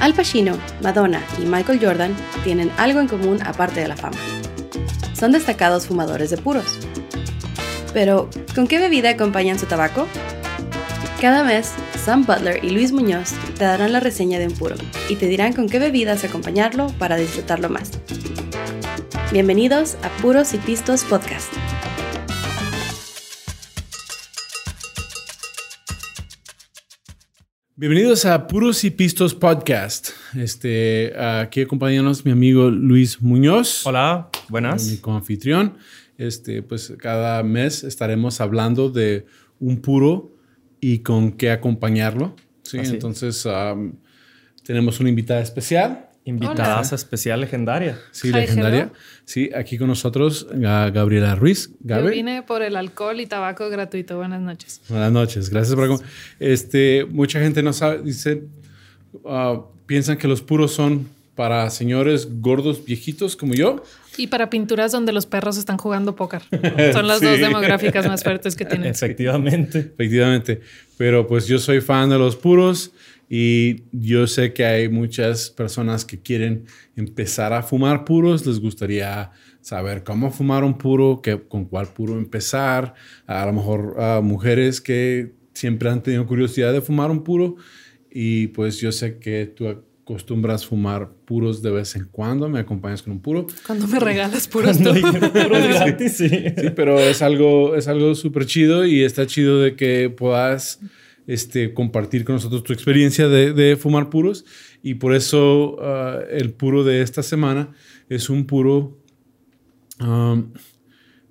Al Pacino, Madonna y Michael Jordan tienen algo en común aparte de la fama. Son destacados fumadores de puros. Pero, ¿con qué bebida acompañan su tabaco? Cada mes, Sam Butler y Luis Muñoz te darán la reseña de un puro y te dirán con qué bebidas acompañarlo para disfrutarlo más. Bienvenidos a Puros y Pistos Podcast. Bienvenidos a Puros y Pistos Podcast. Este, aquí acompañándonos mi amigo Luis Muñoz. Hola, buenas. Mi coanfitrión. Este, pues cada mes estaremos hablando de un puro y con qué acompañarlo. Sí, entonces tenemos una invitada especial. Invitada especial legendaria. Sí, legendaria. Sí, aquí con nosotros Gabriela Ruiz. Yo vine por el alcohol y tabaco gratuito. Buenas noches. Buenas noches. Gracias por Este, mucha gente no sabe, dice, ah, piensan que los puros son para señores gordos viejitos como yo. Y para pinturas donde los perros están jugando póker. Son las dos demográficas más fuertes que tienen. Efectivamente. Efectivamente. Pero pues yo soy fan de los puros y yo sé que hay muchas personas que quieren empezar a fumar puros, les gustaría saber cómo fumar un puro, que, con cuál puro empezar. A lo mejor a mujeres que siempre han tenido curiosidad de fumar un puro. Y pues yo sé que tú acostumbras fumar puros de vez en cuando, me acompañas con un puro. Cuando me regalas puros tú. sí, sí, pero es algo, es algo súper chido y está chido de que puedas este, compartir con nosotros tu experiencia de, fumar puros. Y por eso ah, el puro de esta semana es un puro,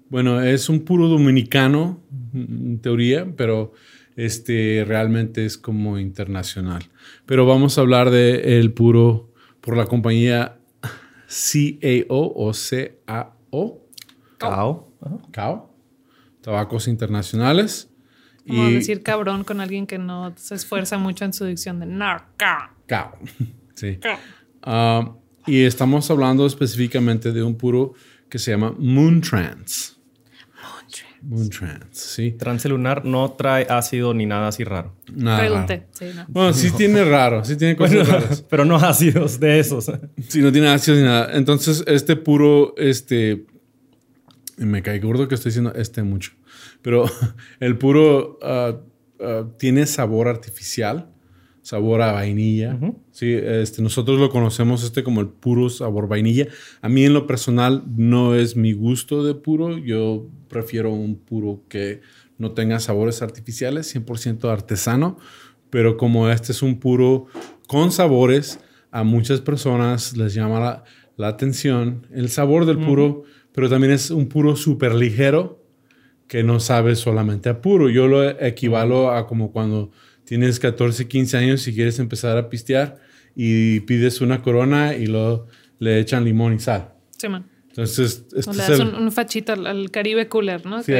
bueno, es un puro dominicano, en teoría, pero este, realmente es como internacional. Pero vamos a hablar de el puro por la compañía CAO o CAO. CAO. CAO. Tabacos Internacionales. Como decir cabrón con alguien que no se esfuerza mucho en su dicción de narca. Cao. Sí. Ah, y estamos hablando específicamente de un puro que se llama Moon Trans. Moon Trans, sí. Transcelular no trae ácido ni nada así raro. Nada. Pregunté. Sí, no. Bueno, sí tiene raro, sí tiene cosas raras. Pero no ácidos de esos. Sí, no tiene ácidos ni nada. Entonces, este puro, este. Me cae gordo que estoy diciendo este mucho. Pero el puro ah, ah, tiene sabor artificial, sabor a vainilla. Sí, este, nosotros lo conocemos este como el puro sabor vainilla. A mí en lo personal no es mi gusto de puro. Yo prefiero un puro que no tenga sabores artificiales, 100% artesano. Pero como este es un puro con sabores, a muchas personas les llama la, atención el sabor del puro, pero también es un puro súper ligero que no sabes solamente a puro. Yo lo equivalo a como cuando tienes 14, 15 años y quieres empezar a pistear y pides una corona y luego le echan limón y sal. Sí, man. Entonces, este o le das un, fachito al, Caribe Cooler, ¿no? Sí,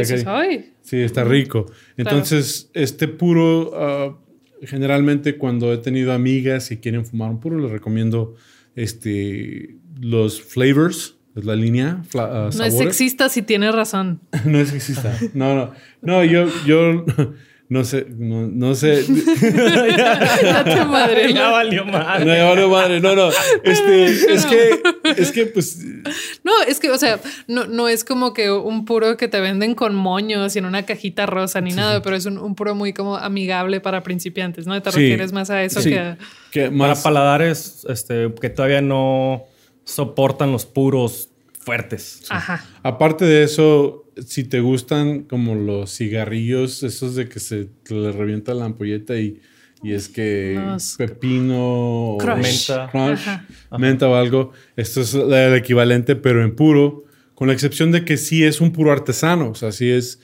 sí está rico. Entonces, este puro, ah, generalmente cuando he tenido amigas y quieren fumar un puro, les recomiendo este, los flavors es la línea. Uh, no es sexista si tiene razón. no es sexista. No, no. No, yo, yo no sé, no, sé. ya, te madre. Ya valió madre. No, ya valió madre. No, no. Este, es que, es que, pues. No, es que, o sea, no, no es como que un puro que te venden con moños y en una cajita rosa ni nada, pero es un, puro muy como amigable para principiantes, ¿no? Te refieres más a eso que a. Que más... Para paladares este, que todavía no soportan los puros fuertes. Ajá. Aparte de eso, si te gustan como los cigarrillos, esos de que se le revienta la ampolleta y, y es que pepino o menta, menta o algo, esto es el equivalente, pero en puro, con la excepción de que sí es un puro artesano, o sea, sí es,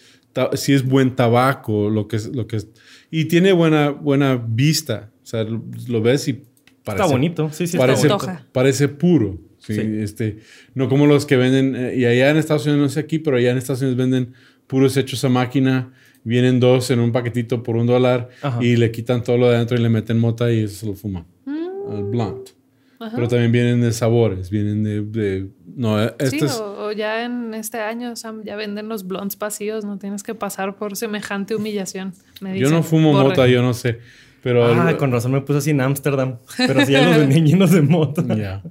sí es buen tabaco, lo que es, lo que y tiene buena, buena vista, o sea, lo, ves y parece, está bonito, sí, sí, parece, parece puro. Sí, Este, no como los que venden, eh, y allá en Estados Unidos, no sé aquí, pero allá en Estados Unidos venden puros hechos a máquina. Vienen dos en un paquetito por un dólar y le quitan todo lo de adentro y le meten mota y eso se lo fuman. Mm. blunt. Pero también vienen de sabores, vienen de... no, eh, sí, o, ya en este año ya venden los blunts vacíos, no tienes que pasar por semejante humillación. yo no fumo mota, yo no sé. Pero Ah, el- con razón me puse así en Ámsterdam. Pero si ya los vendían llenos de moto. Ya.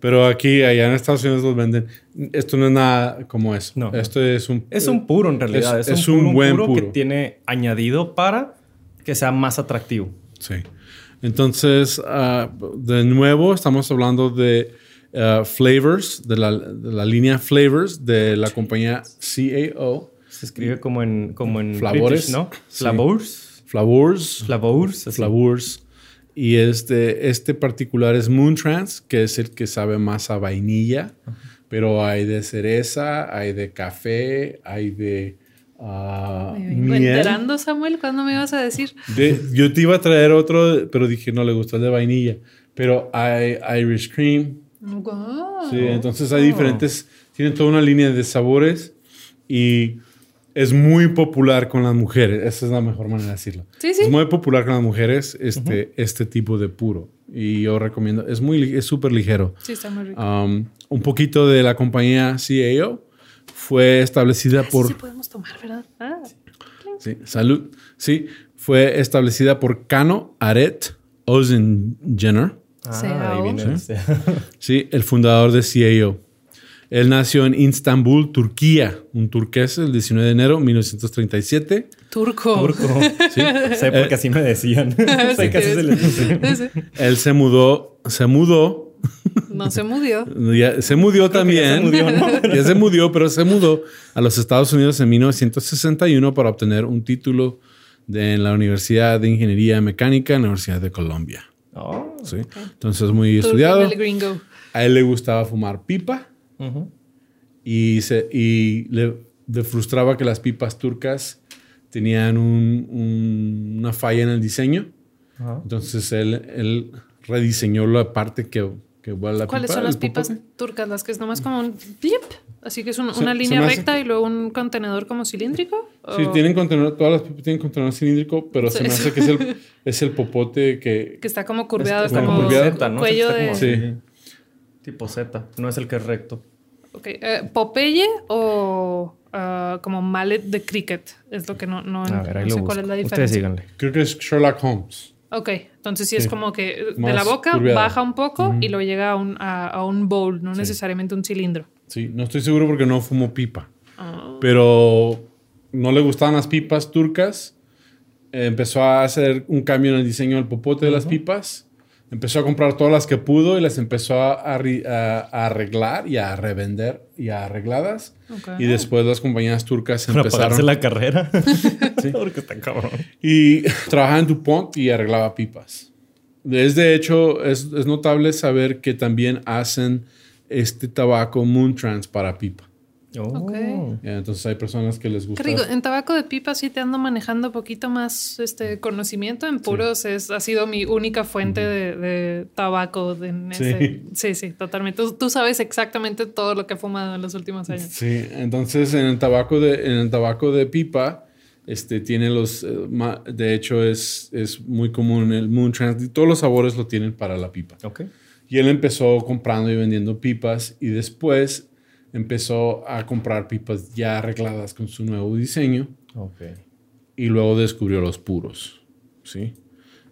Pero aquí, allá en Estados Unidos los venden. Esto no es nada como eso. No. Esto es un... Es un puro en realidad. Es- Es, es un, un puro, buen puro, puro. que tiene añadido para que sea más atractivo. Sí. Entonces, ah, de nuevo, estamos hablando de ah, flavors, de la, de la línea flavors de la compañía CAO. Se escribe como en, como en Flavores. British, ¿no? Flavors. Flavors. así. Flavors. Y este, este particular es Moon Trance, que es el que sabe más a vainilla. Pero hay de cereza, hay de café, hay de ah, Me vengo miel. enterando, Samuel, ¿cuándo me ibas a decir? De- yo te iba a traer otro, pero dije no le gustó el de vainilla. Pero hay Irish Cream. Guau. Sí, entonces hay diferentes, tienen toda una línea de sabores y es muy popular con las mujeres. Esa es la mejor manera de decirlo. Sí, sí. Es muy popular con las mujeres este, este tipo de puro. Y yo recomiendo, es muy, es súper ligero. Sí, está muy rico. Um, un poquito de la compañía CAO fue establecida Ah, sí, por... sí podemos tomar, ¿verdad? Ah, Sí, salud. Sí, fue establecida por Kano Aret Ozenjener. Ah, CAO. ahí viene. Sí. Sí, el fundador de CAO. Él nació en Istambul, Turquía, un turqués, el 19 de enero de 1937. turco. Turco. Sí. sé porque así me decían. sé que así se les. Él se mudó, se mudó, No se mudió. ya- se mudó también. se mudó, ¿no? Ya se mudó, pero se mudó a los Estados Unidos en 1961 para obtener un título de, en la Universidad de Ingeniería Mecánica en la Universidad de Colombia. Oh. Sí. Entonces, muy Turco estudiado. del gringo. A él le gustaba fumar pipa. Ujú. y, se, y le, le frustraba que las pipas turcas tenían un- un- una falla en el diseño. Ajá. Entonces él, él rediseñó la parte que, que va la ¿Cuáles pipa, son las pipas popote. turcas? Las que es nomás como un blip. Así que es un- Se- una se línea recta y luego un contenedor como cilíndrico. Sí, ¿O tienen contenedor, todas las pipas tienen contenedor cilíndrico, pero Sí. se me hace que es el, es el popote que... Que está como curveado, Es está como como curveado. ¿no? cuello Está de. Sí. Tipo Z. No es el que es recto. Ok, eh, ¿Popeye o ah, como mallet de cricket? Es lo que no, no, A ver, ahí no lo sé busco. cuál es la Ustedes diferencia. síganle. Creo que es Sherlock Holmes. Ok, entonces sí, es Sí. como que de Más la boca curveado. baja un poco y lo llega a un, a, a un bowl, no necesariamente un cilindro. Sí, no estoy seguro porque no fumo pipa. Ah. Pero no le gustaban las pipas turcas. Eh, empezó a hacer un cambio en el diseño del popote de las pipas. Empezó a comprar todas las que pudo y las empezó a, arri- a- a arreglar y a revender y a arregladas. Ok. Y después las compañías turcas Para empezaron la carrera. Porque está cabrón. y trabajaba en DuPont y arreglaba pipas. Es de hecho, es, es notable saber que también hacen este tabaco Moon Trance para pipa. Oh. Ok. Ya, Entonces hay personas que les Qué gusta. rico. En tabaco de pipa sí te ando manejando poquito más este conocimiento. En puros es, ha sido mi única fuente de, de tabaco. de- en Sí. ese- sí, sí, totalmente. Tú, tú sabes exactamente todo lo que he fumado en los últimos años. Sí, entonces en el tabaco de, en el tabaco de pipa, este, tiene los, eh, de hecho es, es muy común el Moon Trance, y todos los sabores lo tienen para la pipa. Ok. Y él empezó comprando y vendiendo pipas y después empezó a comprar pipas ya arregladas con su nuevo diseño Ok. y luego descubrió los puros, ¿sí?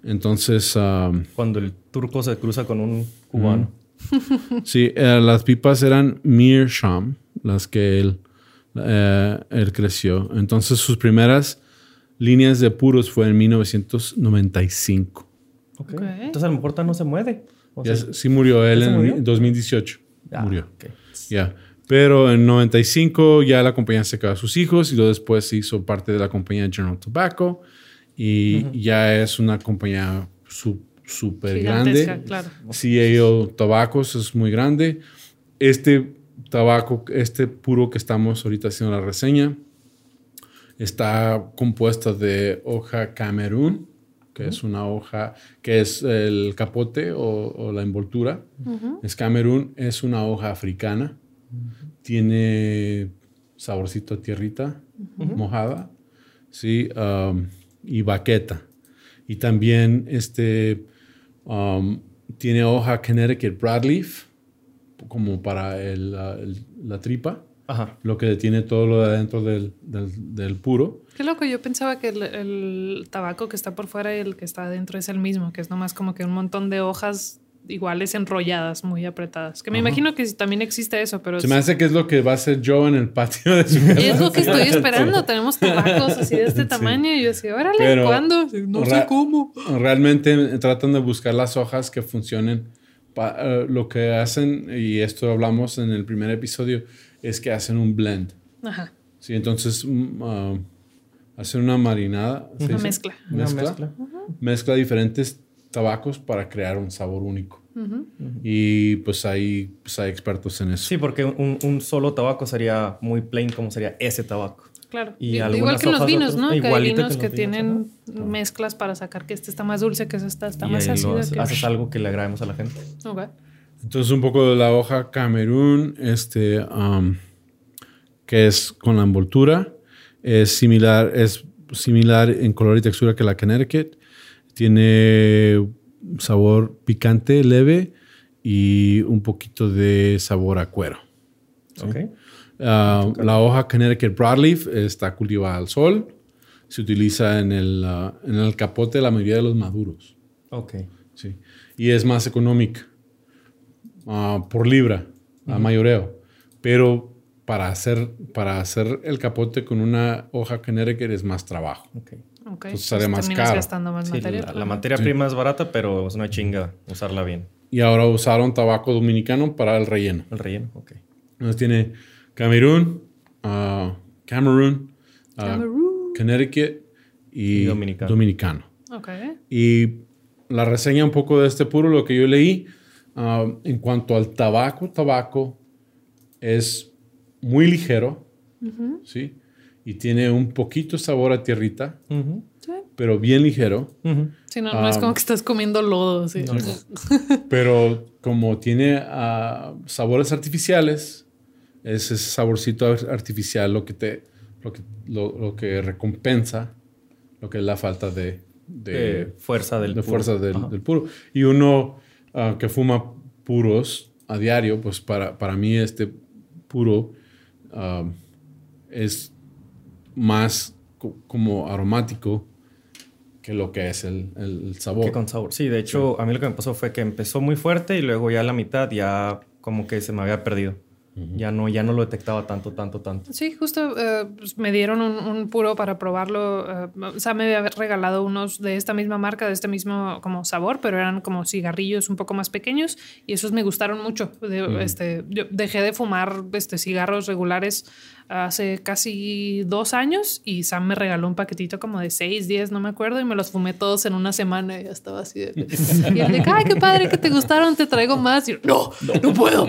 Entonces, um, Cuando el turco se cruza con un cubano. Sí, eh, las pipas eran Meerschaum, las que él, eh, él creció. Entonces sus primeras líneas de puros fue en 1995. Ok. Ok. Entonces a lo mejor no se mueve. O Ya sea, s- sí murió él ¿ya se en murió? 2018. ah, murió. ok. Ya. Pero en 95 ya la compañía se quedó a sus hijos y luego después se hizo parte de la compañía General Tobacco y ya es una compañía su- súper grande. Gigantesca, claro. CAO Tabacos es muy grande. Este tabaco, este puro que estamos ahorita haciendo la reseña, está compuesta de hoja Camerún, que es una hoja, que es el capote o, o la envoltura. Es Camerún, es una hoja africana. Tiene saborcito a tierrita mojada, sí, um, y baqueta. Y también este um, tiene hoja Connecticut Broadleaf, como para el- la, el- la tripa. Ajá. lo que detiene todo lo de adentro del, del- del puro. Qué loco, yo pensaba que el, el tabaco que está por fuera y el que está adentro es el mismo, que es nomás como que un montón de hojas iguales enrolladas, muy apretadas. Que me imagino que también existe eso, pero Se me hace que es lo que va a hacer Joe en el patio de su casa. es lo que estoy esperando. Tenemos tabacos así de este tamaño y yo así, órale, Pero- ¿cuándo? No sé cómo. Realmente tratan de buscar las hojas que funcionen. Pa- eh, lo que hacen, y esto hablamos en el primer episodio, es que hacen un blend. Ajá, Sí, entonces ah, hacen una marinada. ¿se una dice? mezcla. Una Mezcla. mezcla. Mezcla diferentes tabacos para crear un sabor único. Ujú. Y pues hay, pues hay expertos en eso. Sí, porque un, un solo tabaco sería muy plain como sería ese tabaco. Claro. Y Igual que en los vinos, otros- ¿no? Que hay vinos que que, vinos, tienen mezclas para sacar que este está más dulce, que este está, está y más ácido. haces, que- haces algo que le agrademos a la gente. Ok. Entonces un poco de la hoja Camerún, este, um, que es con la envoltura, es similar, es similar en color y textura que la Connecticut. Tiene sabor picante leve y un poquito de sabor a cuero. ¿Ok? Ah, la hoja Connecticut Broadleaf está cultivada al sol. Se utiliza en el, ah, en el capote de la mayoría de los maduros. Ok. Sí. Y es más económica ah, por libra, a mayoreo. Pero para hacer, para hacer el capote con una hoja Connecticut es más trabajo. ok. Ok. Entonces sale más caro. gastando más Sí, material. la, la materia prima es barata, pero es una chinga usarla bien. Y ahora usaron tabaco dominicano para el relleno. El relleno, ok. Entonces tiene Camerún, Cameroon, ah, Camerún. Connecticut y, Y dominicano. dominicano. Ok. Y la reseña un poco de este puro, lo que yo leí, ah, en cuanto al tabaco, tabaco es muy ligero, ¿sí? Y tiene un poquito sabor a tierrita, pero bien ligero. Sí, no, no es Ah, como que estás comiendo lodo. sí. Pero como tiene ah, sabores artificiales, es ese saborcito ar- artificial lo que te, lo que, lo, lo que recompensa lo que es la falta de, de, De fuerza del de puro. fuerza del, puro. Y uno ah, que fuma puros a diario, pues para, para mí este puro es más co- como aromático que lo que es el, el- sabor. Que con sabor. Sí, de hecho, a mí lo que me pasó fue que empezó muy fuerte y luego ya a la mitad ya como que se me había perdido. Ya no, ya no lo detectaba tanto, tanto, tanto. Sí, justo eh, pues, me dieron un, un puro para probarlo. eh, o sea, me había regalado unos de esta misma marca, de este mismo como sabor, pero eran como cigarrillos un poco más pequeños y esos me gustaron mucho. De- este, yo dejé de fumar este, cigarros regulares hace casi dos años y Sam me regaló un paquetito como de seis, diez, no me acuerdo, y me los fumé todos en una semana y ya estaba así de... Y él de, ay, qué padre que te gustaron, te traigo más. Y yo, no, no, puedo.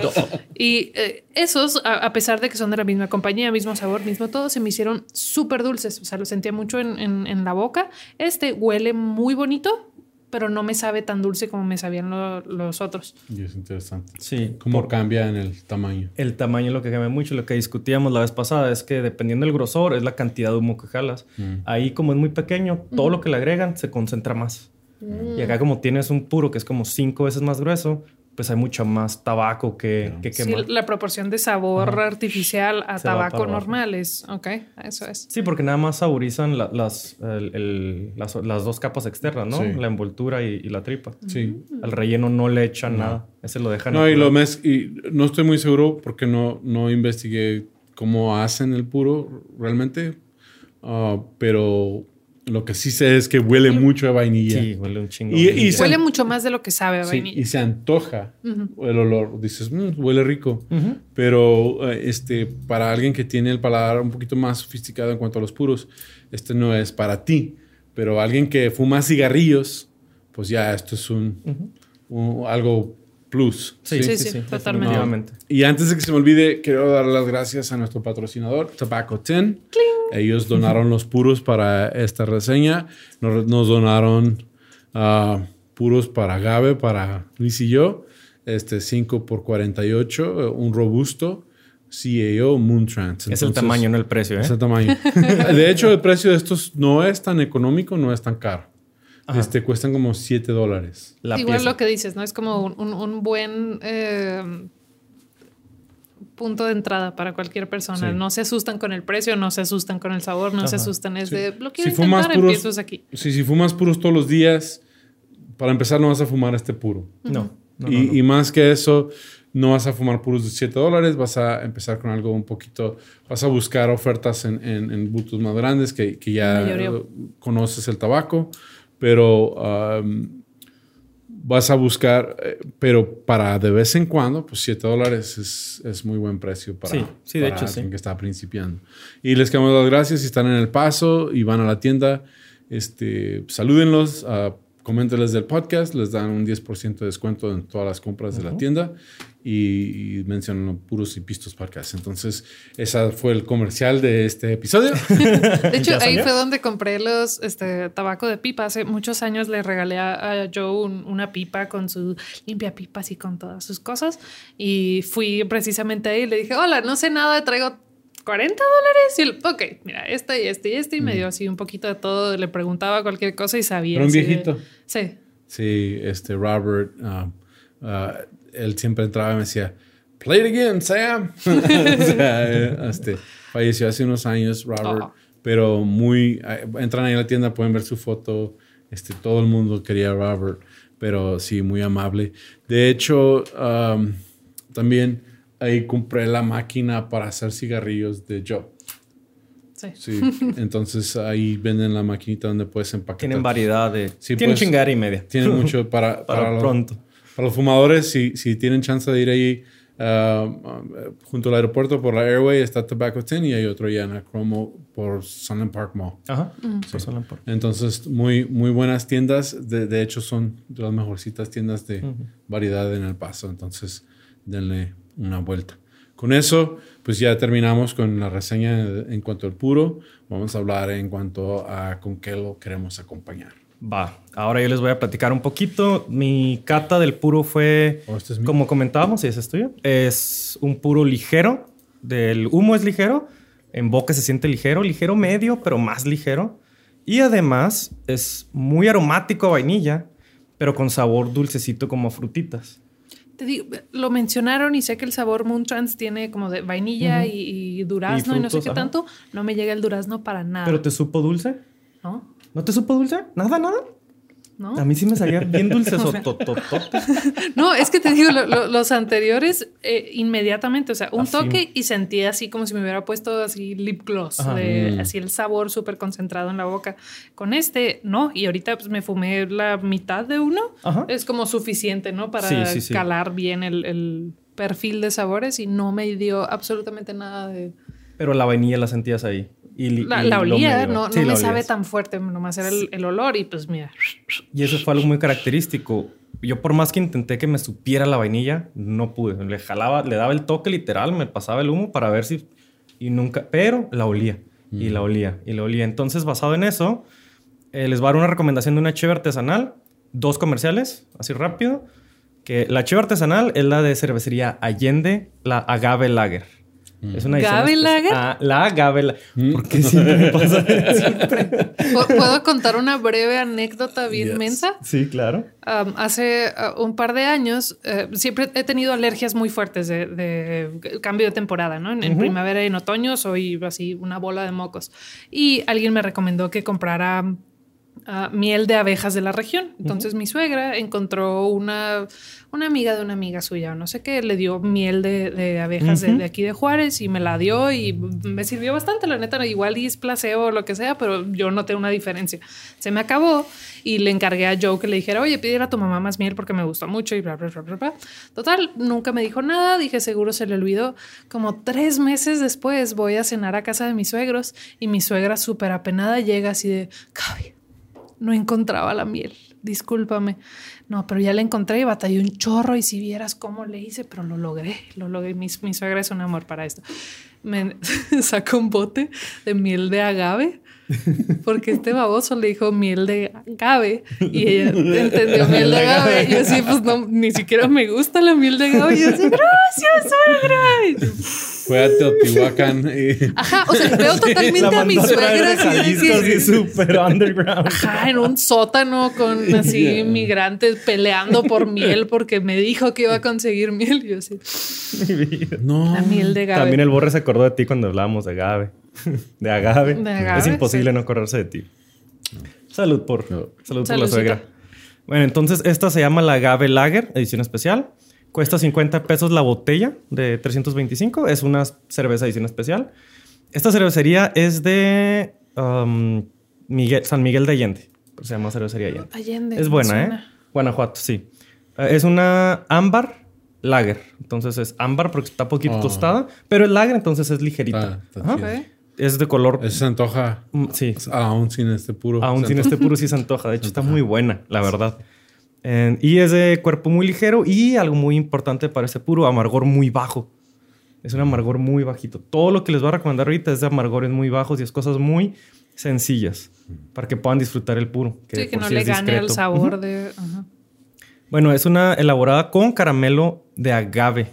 Y eh, esos, a, a pesar de que son de la misma compañía, mismo sabor, mismo todo, se me hicieron súper dulces. O sea, lo sentía mucho en, en- en la boca. Este huele muy bonito, pero no me sabe tan dulce como me sabían lo- los otros. Y es interesante. Sí. Cómo por- cambia en el tamaño. El tamaño es lo que cambia mucho. Lo que discutíamos la vez pasada es que dependiendo del grosor, es la cantidad de humo que jalas. Ahí, como es muy pequeño, todo lo que le agregan se concentra más. Y acá, como tienes un puro que es como cinco veces más grueso, pues hay mucho más tabaco que, que Sí, quemar. la proporción de sabor artificial a Se tabaco normal es, ok, eso es. Sí, porque nada más saborizan la- las, el- el- las, las dos capas externas, ¿no? Sí. La envoltura y, y la tripa. Sí. Al relleno no le echan nada. Ese lo dejan. No, y lo mez y no estoy muy seguro porque no, no investigué cómo hacen el puro realmente. Ah, pero lo que sí sé es que huele mucho a vainilla. Sí, huele un chingo. Y- Huele mucho más de lo que sabe a Sí, vainilla. y se antoja el olor. Dices, "Mm, huele rico. Pero eh, este, para alguien que tiene el paladar un poquito más sofisticado en cuanto a los puros, este no es para ti. Pero alguien que fuma cigarrillos, pues ya esto es un, un- algo plus. Sí, sí, Sí, sí, sí, sí, totalmente. Y antes de que se me olvide, quiero dar las gracias a nuestro patrocinador, Tobacco 10. Ellos donaron los puros para esta reseña. Nos, nos donaron ah, puros para Gabe, para Luis y yo. Este 5 por 48, eh, un robusto CAO Moontrans. Es el tamaño, no el precio, ¿eh? Es el tamaño. De hecho, el precio de estos no es tan económico, no es tan caro. Este cuestan como 7 dólares. La Igual pieza. lo que dices, ¿no? Es como un, un- un buen eh, punto de entrada para cualquier persona. Sí. No se asustan con el precio, no se asustan con el sabor, no se Ajá. asustan. Es Sí. de lo quiero Si fumas intentar, puros, empiezo aquí. sí, si fumas puros todos los días, para empezar no vas a fumar este puro. No. no, y, no, no. y más que eso, no vas a fumar puros de 7 dólares, vas a empezar con algo un poquito, vas a buscar ofertas en, en, en bultos más grandes que, que ya conoces el tabaco, pero um, vas a buscar, eh, pero para de vez en cuando, pues 7 dólares es, es muy buen precio para, Sí, sí, de para hecho, alguien sí. que está principiando. Y les queremos dar las gracias si están en el paso y van a la tienda, este, salúdenlos, ah, coméntenles del podcast, les dan un 10% de descuento en todas las compras de la tienda y, y mencionan puros y pistos podcast. Entonces, ese fue el comercial de este episodio. De hecho, ¿Ya ahí fue donde compré los este, tabaco de pipa. Hace muchos años le regalé a, Joe un- una pipa con su limpia pipas y con todas sus cosas. Y fui precisamente ahí y le dije, hola, no sé nada, traigo 40 dólares. Y él, ok, mira, este y este y este. Y me dio así un poquito de todo. Le preguntaba cualquier cosa y sabía. Era un así de- viejito. sí. Sí, este Robert, ah, ah, él siempre entraba y me decía, Play it again, Sam. o sea, eh, este, falleció hace unos años, Robert, Oh. pero muy, eh, entran ahí a la tienda, pueden ver su foto, este, todo el mundo quería a Robert, pero sí, muy amable. De hecho, um, también ahí compré la máquina para hacer cigarrillos de Joe. Sí. Sí, entonces ahí venden la maquinita donde puedes empaquetar. Tienen variedad de. Sí, tienen pues, chingada y media. Tienen mucho para, pronto. Para los fumadores, si, si tienen chance de ir ahí ah, ah, junto al aeropuerto por la Airway, está Tobacco 10 y hay otro ya en Acromo por Sunland Park Mall. Ajá. Por Sunland Park. Entonces, muy, muy buenas tiendas. De, de hecho, son de las mejorcitas tiendas de variedad en El Paso. Entonces, denle una vuelta. Con eso, pues ya terminamos con la reseña en cuanto al puro. Vamos a hablar en cuanto a con qué lo queremos acompañar. Va, ahora yo les voy a platicar un poquito. Mi cata del puro fue, Oh, este es como comentábamos, y ese es tuyo, es un puro ligero. Del humo es ligero, en boca se siente ligero, ligero medio, pero más ligero. Y además es muy aromático a vainilla, pero con sabor dulcecito como a frutitas. Te digo, lo mencionaron y sé que el sabor Moon Trans tiene como de vainilla y, y durazno y, no sé qué ajá. tanto. No me llega el durazno para nada. ¿Pero te supo dulce? ¿No? ¿No te supo dulce? ¿Nada, nada? ¿No? A mí sí me salía bien dulce. O sea, No, es que te digo, lo- lo- los anteriores eh, inmediatamente, o sea, un Así. toque y sentí así como si me hubiera puesto así lip gloss, Ajá. de- Mm. así el sabor súper concentrado en la boca. Con este, no, y ahorita pues me fumé la mitad de uno, Ajá. es como suficiente, ¿no? Para Sí, sí, sí. calar bien el, el perfil de sabores y no me dio absolutamente nada de... Pero la vainilla la sentías ahí. Y, La, y la olía, medio- no, Sí, no la me sabe tan fuerte, nomás era el, el olor y pues mira. Y eso fue algo muy característico. Yo por más que intenté que me supiera la vainilla, no pude. Le jalaba, le daba el toque literal, me pasaba el humo para ver si... Y nunca... Pero la olía. Y la olía. Y la olía. Entonces, basado en eso, eh, les voy a dar una recomendación de una cheve artesanal. Dos comerciales, así rápido. Que la cheve artesanal es la de cervecería Allende, la Agave Lager. Es una edición ¿Agave espe- Lager? Ah, la Agave Lager. ¿Por qué siempre me pasa ¿Pu- ¿Puedo contar una breve anécdota bien Yes. mensa? Sí, claro. Um, hace uh, un par de años eh, siempre he tenido alergias muy fuertes de, de cambio de temporada, ¿no? En, en primavera y en otoño soy así una bola de mocos. Y alguien me recomendó que comprara ah, miel de abejas de la región. Entonces mi suegra encontró una, una amiga de una amiga suya, o no sé qué, le dio miel de, de abejas de, de aquí de Juárez y me la dio y me sirvió bastante, la neta, igual y es placebo o lo que sea, pero yo noté una diferencia. Se me acabó y le encargué a Joe que le dijera, oye, pídele a tu mamá más miel porque me gustó mucho y bla, bla, bla, bla, bla. Total, nunca me dijo nada, dije, seguro se le olvidó. Como tres meses después voy a cenar a casa de mis suegros y mi suegra súper apenada llega así de, Gaby, no encontraba la miel, discúlpame. No, pero ya la encontré y batallé un chorro y si vieras cómo le hice, pero lo logré, lo logré. Mi, mi suegra es un amor para esto. Me sacó un bote de miel de agave Porque este baboso le dijo miel de agave y ella entendió miel de agave. Y yo así, pues no, ni siquiera me gusta la miel de agave. Y yo así, gracias, suegra. Fue a Teotihuacán. y- Ajá, o sea, veo totalmente a mi suegra así súper underground. Ajá, en un sótano con así migrantes peleando por miel porque me dijo que iba a conseguir miel. Y yo así, Mi vida. No. la miel de agave. También el Borre se acordó de ti cuando hablábamos de agave. De agave. De agave, es imposible sí. no acordarse de ti. Salud por, No. salud por la suegra. Bueno, entonces esta se llama la Agave Lager, edición especial. Cuesta 50 pesos la botella de 325. Es una cerveza edición especial. Esta cervecería es de um, Miguel- San Miguel de Allende. Se llama cervecería Allende. Allende, Es buena, ¿eh? suena. Guanajuato, sí. Eh, es una ámbar lager. Entonces es ámbar porque está poquito Oh. tostada, pero es lager, entonces es ligerita. Está- está Ajá. chido. Es de color. Eso se antoja mm, Sí. aún sin este puro. Aún sin antoja. este puro sí se antoja. De hecho, está muy buena, la verdad. Y es de cuerpo muy ligero y algo muy importante para este puro, amargor muy bajo. Es un amargor muy bajito. Todo lo que les voy a recomendar ahorita es de amargores muy bajos y es cosas muy sencillas para que puedan disfrutar el puro. Sí, que no sí le gane el sabor Ujú. de. ajá. Bueno, es una elaborada con caramelo de agave.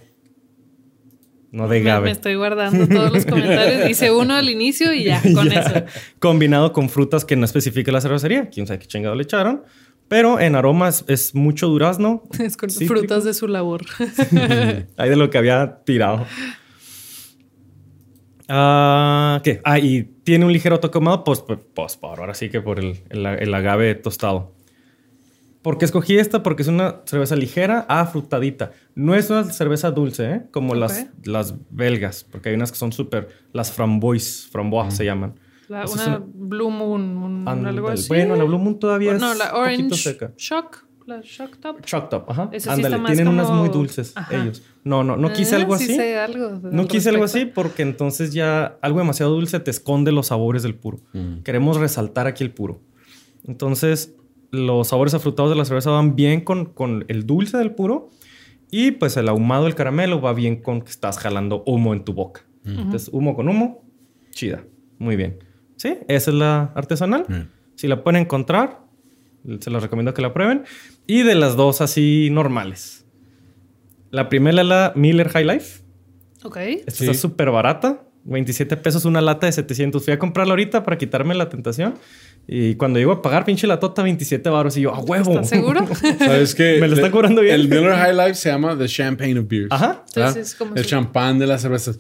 No de Me, me estoy guardando todos los comentarios. Hice uno al inicio y ya, con Ya. eso. Combinado con frutas que no especifica la cervecería. Quién sabe qué chingado le echaron. Pero en aromas es mucho durazno. Es con cítrico. frutas de su labor. Hay de lo que había tirado. Ah, ¿Qué? Ah, y tiene un ligero toque ahumado, pues, pues, pues, por ahora sí que por el, el- el agave tostado. ¿Por qué escogí esta? Porque es una cerveza ligera, afrutadita. No es una cerveza dulce, ¿eh? Como las, Ok. las belgas, porque hay unas que son súper... Las frambois, framboise se llaman. La- una una- Blue Moon, un- algo así. Bueno, la Blue Moon todavía es No, la un poquito Orange seca. Shock. La Shock Top. Choc top, ajá. Esa sí Ándale, más tienen unas como- muy dulces Ajá. ellos. No, no, no quise Ah, algo sí así. sé algo al No quise algo así respecto. porque entonces ya algo demasiado dulce te esconde los sabores del puro. Mm. Queremos resaltar aquí el puro. Entonces, los sabores afrutados de la cerveza van bien con, con el dulce del puro y pues el ahumado del caramelo va bien con que estás jalando humo en tu boca. Entonces, humo con humo, chida. Muy bien. ¿Sí? Esa es la artesanal. Si la pueden encontrar, se las recomiendo que la prueben. Y de las dos así normales. La primera es la Miller High Life. Ok. Esta Sí. está súper barata. 27 pesos una lata de 700. Fui a comprarla ahorita para quitarme la tentación. Y cuando llego a pagar, pinche latota, 27 baros. Y yo, ¡a huevo! ¿Estás seguro? ¿Sabes qué? Me lo está cobrando bien. El Miller High Life se llama The Champagne of Beers. Ajá. Entonces, como el si- champán de las cervezas.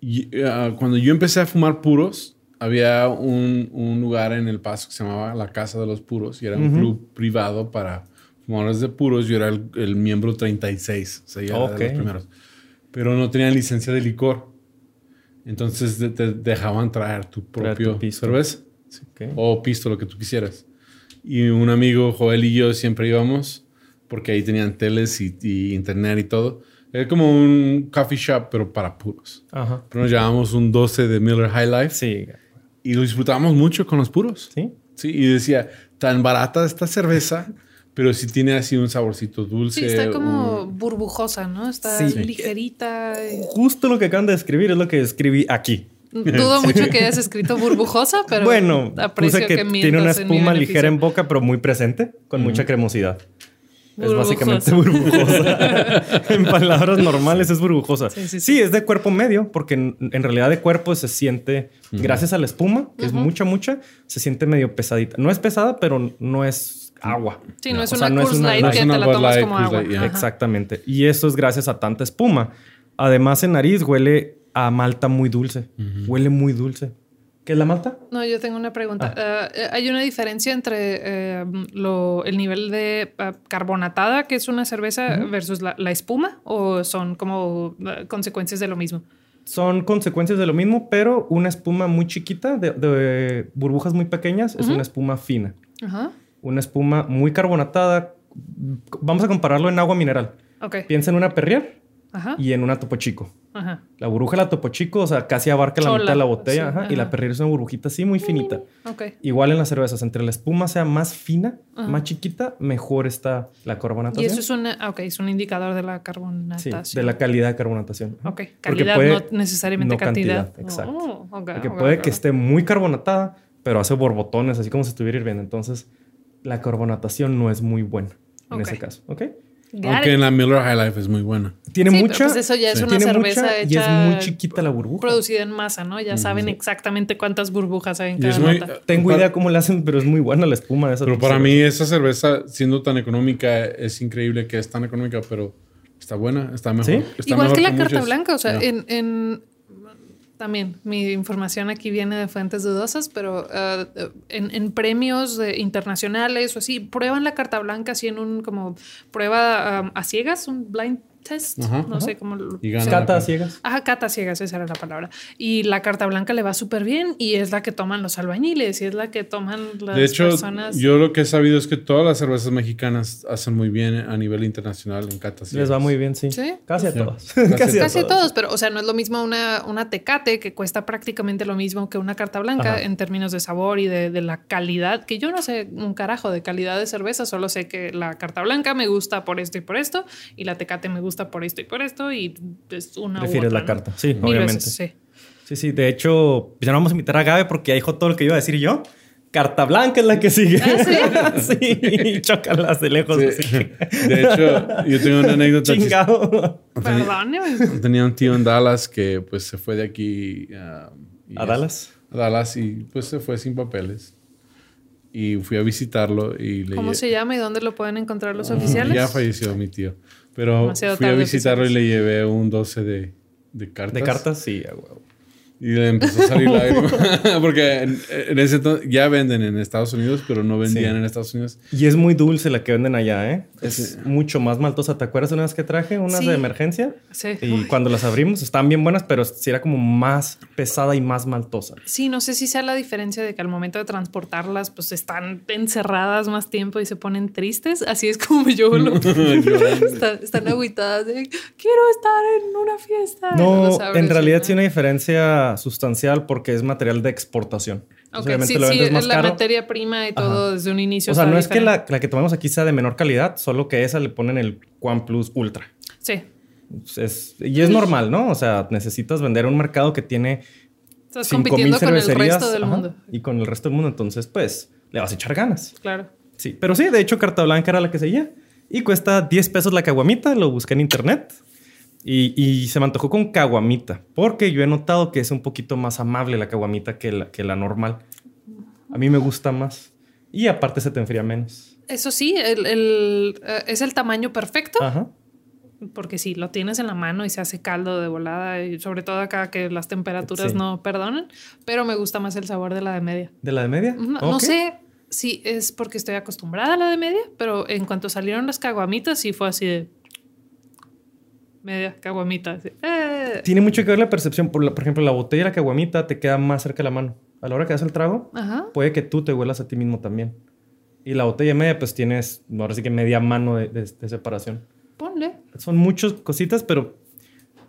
Y, ah, cuando yo empecé a fumar puros, había un, un lugar en El Paso que se llamaba La Casa de los Puros y era un club privado para fumadores de puros. Yo era el, el miembro 36, o sea, yo era de los primeros. Pero no tenían licencia de licor. Entonces te, te dejaban traer tu Traer tu propio cerveza Ok. o pisto, lo que tú quisieras. Y un amigo, Joel y yo, siempre íbamos porque ahí tenían teles y, y internet y todo. Era como un coffee shop, pero para puros. Ajá. Pero nos llevábamos un 12 de Miller High Life Sí. y lo disfrutábamos mucho con los puros. Sí. Sí, y decía, tan barata esta cerveza, pero sí tiene así un saborcito dulce. Sí, está como un- burbujosa, ¿no? Está Sí. ligerita. y- Justo lo que acaban de describir es lo que escribí aquí. Dudo mucho que hayas escrito burbujosa, pero bueno, aprecio puse que, que, tiene una espuma ligera en boca, pero muy presente, con mucha cremosidad. Es básicamente burbujosa. en palabras normales es burbujosa. Sí, sí, Sí, sí. es de cuerpo medio, porque en, en realidad de cuerpo se siente, gracias a la espuma, que es mucha, mucha, se siente medio pesadita. No es pesada, pero no es agua. Sí, no es O sea, una no Light no que es te una la tomas Light, como agua. Light. Exactamente. Y eso es gracias a tanta espuma. Además, en nariz huele a malta muy dulce. Huele muy dulce. ¿Qué es la malta? No, yo tengo una pregunta. Ah. Eh, ¿Hay una diferencia entre eh, lo- el nivel de eh, carbonatada, que es una cerveza, versus la, la espuma? ¿O son como eh, consecuencias de lo mismo? Son consecuencias de lo mismo, pero una espuma muy chiquita, de, de burbujas muy pequeñas, es una espuma fina. Ajá. Una espuma muy carbonatada. Vamos a compararlo en agua mineral. Ok. Piensa en una Perrier Ajá. y en una Topo Chico. Ajá. La burbuja de la Topo Chico, o sea, casi abarca la Chola, mitad de la botella. sí, ajá, Y la. Perrier es una burbujita así muy finita. Ok. Igual en las cervezas, entre la espuma sea más fina, más chiquita, mejor está la Y carbonatación. eso es, una, ah, ok, es un indicador de la Sí, carbonatación. de la calidad de carbonatación. Ok, Porque calidad, puede- no necesariamente no cantidad. cantidad, exacto. Oh, Porque puede que esté muy carbonatada, pero hace borbotones, así como si estuviera hirviendo. Entonces, la carbonatación no es muy buena en Ok. ese caso, ¿ok? Got Aunque it. en la Miller High Life es muy buena. Tiene Sí, pero mucha. pues eso ya es Sí. una tiene cerveza mucha hecha. y es muy chiquita la burbuja. Producida en masa, ¿no? Ya saben exactamente cuántas burbujas hay en cada muy- nota. Tengo Para- idea cómo la hacen, pero es muy buena la espuma de esa. Pero para cerveza. mí esa cerveza, siendo tan económica, es increíble que es tan económica, pero está buena, está mejor. ¿Sí? está Igual mejor que la carta muchas. blanca, o sea, Ya. en, en- también mi información aquí viene de fuentes dudosas, pero eh, en, en premios de- internacionales o así, prueban la carta blanca así en un como prueba um, a ciegas, un blind test, Ajá, no ajá. sé cómo lo Y gana. se- Cata ciegas. Ajá, cata ciegas, esa era la palabra. Y la carta blanca le va súper bien y es la que toman los albañiles y es la que toman las De hecho, personas. yo lo que he sabido es que todas las cervezas mexicanas hacen muy bien a nivel internacional en catas. Les va muy bien, sí. ¿Sí? Casi a Ya. todas. Casi Casi a todas. todos, pero o sea, no es lo mismo una, una tecate que cuesta prácticamente lo mismo que una carta blanca Ajá. en términos de sabor y de, de la calidad, que yo no sé un carajo de calidad de cerveza, solo sé que la carta blanca me gusta por esto y por esto, y la tecate me gusta por esto y por esto, y es una u Prefieres otra, la ¿no? carta. Sí, Mil obviamente. veces, sí. Sí, sí. De hecho, ya no vamos a invitar a Gabe porque ya dijo todo lo que iba a decir yo. Carta blanca es la que sigue. sí, chócalas de lejos. Sí. De hecho, yo tengo una anécdota. Chingado. Perdóneme. Tenía un tío en Dallas que pues se fue de aquí ah, y ¿A Dallas? A Dallas y pues se fue sin papeles. Y fui a visitarlo y le ¿Cómo se llama y dónde lo pueden encontrar los Ah, oficiales? Ya falleció mi tío. Pero Demasiado fui a visitarlo y le llevé un 12 de, de cartas. ¿De cartas? Sí, a huevo. Y le empezó a salir lágrimas. Porque en, en ese entonces ya venden en Estados Unidos, pero no vendían Sí. en Estados Unidos. Y es muy dulce la que venden allá, ¿eh? Es Sí. mucho más maltosa. ¿Te acuerdas una vez que traje unas Sí. de emergencia? Sí. Y Uy. cuando las abrimos estaban bien buenas, pero sí era como más pesada y más maltosa. Sí, no sé si sea la diferencia de que al momento de transportarlas, pues están encerradas más tiempo y se ponen tristes. Así es como yo lo están, están agüitadas de quiero estar en una fiesta. No, en realidad ¿no? sí una diferencia sustancial porque es material de exportación. Ok, Entonces, obviamente sí, lo sí, vendes más la caro. materia prima y todo desde un inicio. O sea, no es que diferente. la, la que tomamos aquí sea de menor calidad, solo que esa le ponen el One Plus Ultra. Sí. Es- y es normal, ¿no? O sea, necesitas vender a un mercado que tiene Estás 5000 compitiendo con el resto del ajá, mundo. y con el resto del mundo. Entonces, pues, le vas a echar ganas. Claro. Sí, pero sí, de hecho, Carta Blanca era la que seguía. Y cuesta 10 pesos la caguamita, lo busqué en internet. Y, y se me antojó con caguamita, porque yo he notado que es un poquito más amable la caguamita que la, que la normal. A mí me gusta más. Y aparte se te enfría menos. Eso sí, el, el, eh, es el tamaño perfecto. Ajá. Porque si lo tienes en la mano y se hace caldo de volada, y sobre todo acá que las temperaturas Sí. no perdonan, pero me gusta más el sabor de la de media. ¿De la de media? No, no sé si es porque estoy acostumbrada a la de media, pero en cuanto salieron las caguamitas, sí fue así de media caguamita. así, eh. Tiene mucho que ver la percepción. Por, la- por ejemplo, la botella de la caguamita te queda más cerca de la mano. A la hora que das el trago, Ajá. puede que tú te huelas a ti mismo también. Y la botella media, pues tienes, ahora sí que media mano de, de- de separación. Ponle. Son muchas cositas, pero.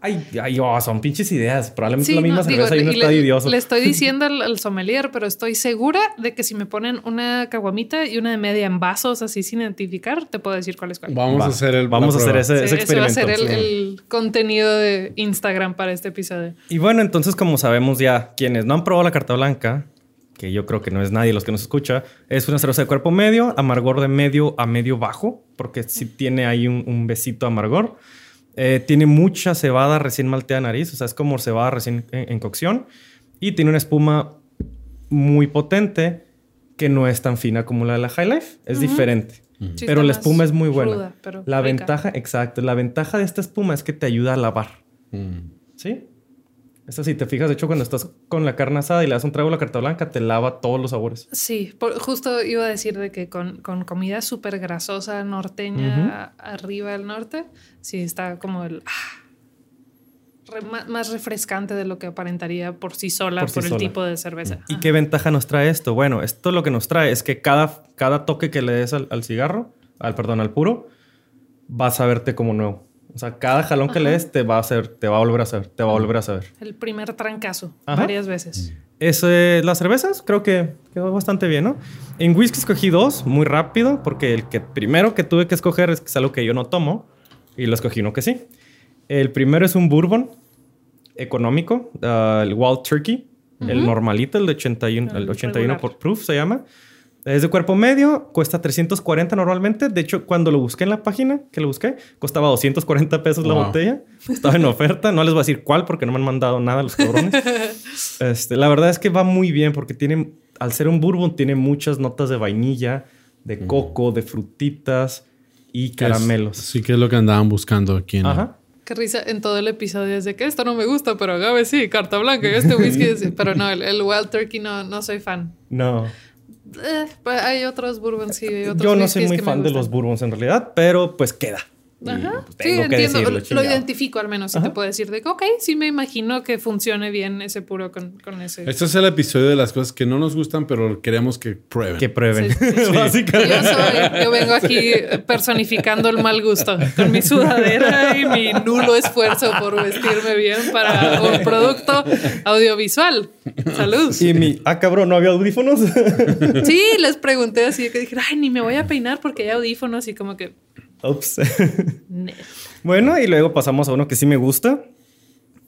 Ay, ay, oh, son pinches ideas. Probablemente Sí, la misma no, digo, cerveza y uno y está le, idioso. le estoy diciendo al, al sommelier, pero estoy segura de que si me ponen una caguamita y una de media en vasos así sin identificar, te puedo decir cuál es cuál. Vamos Va. a hacer el. Vamos a hacer ese, Sí, ese ese va a experimento. ser el, sí. el contenido de Instagram para este episodio. Y bueno, entonces, como sabemos ya, quienes no han probado la carta blanca, que yo creo que no es nadie los que nos escucha, es una cerveza de cuerpo medio, amargor de medio a medio bajo, porque sí tiene ahí un, un besito amargor. Eh, tiene mucha cebada recién malteada nariz, o sea, es como cebada recién en, en cocción. Y tiene una espuma muy potente que no es tan fina como la de la High Life, es diferente. Sí, pero la espuma es muy buena. ruda, pero la rica. ventaja, exacto, la ventaja de esta espuma es que te ayuda a lavar. Mm. ¿Sí? Esto si te fijas, de hecho, cuando estás con la carne asada y le das un trago a la carta blanca, te lava todos los sabores. Sí, por- justo iba a decir de que con, con comida súper grasosa norteña arriba del norte, sí está como el... ah, re- más refrescante de lo que aparentaría por sí sola Por el tipo de cerveza. ¿Y qué ventaja nos trae esto? Bueno, esto lo que nos trae es que cada, cada toque que le des al, al cigarro, al perdón, al puro, vas a verte como nuevo. O sea, cada jalón que le des te va a hacer, te va a volver a saber, te va a volver a saber. El primer trancazo, Ajá. varias veces. Eso, eh, las cervezas creo que quedó bastante bien, ¿no? En whisky escogí dos, muy rápido, porque el que primero que tuve que escoger es, es algo que yo no tomo, y lo escogí uno que sí. El primero es un bourbon económico, ah, el Wild Turkey, El normalito, el de 81, El el 81 regular. por proof se llama. Es de cuerpo medio, cuesta 340 normalmente. De hecho, cuando lo busqué en la página que lo busqué, costaba 240 pesos la botella. Estaba en oferta. No les voy a decir cuál porque no me han mandado nada los cabrones. este, la verdad es que va muy bien porque tiene, al ser un bourbon, tiene muchas notas de vainilla, de coco, de frutitas y Que es- caramelos. Sí, que es lo que andaban buscando aquí en. Ajá. Qué risa en todo el episodio es de que esto no me gusta, pero agave sí, carta blanca y este whisky es- Pero no, el, el Wild Turkey no, no soy fan. No. Eh, pues hay otros bourbons sí, hay otros Yo no soy muy fan de los bourbons en realidad, pero pues queda. Ajá. pues, Sí, tengo que entiendo. decirlo, lo identifico al menos. Si te puedo decir de que, ok, sí me imagino que funcione bien ese puro con, con ese. Este es el episodio de las cosas que no nos gustan, pero queremos que prueben. Que prueben. Sí, sí, sí. Básicamente. Yo soy, yo vengo aquí personificando el mal gusto con mi sudadera y mi nulo esfuerzo por vestirme bien para un producto audiovisual. Salud. Y mi, ah, cabrón, ¿no había audífonos? Sí, les pregunté así que dije, ay, ni me voy a peinar porque hay audífonos y como que. Ups. Bueno, y luego pasamos a uno que sí me gusta.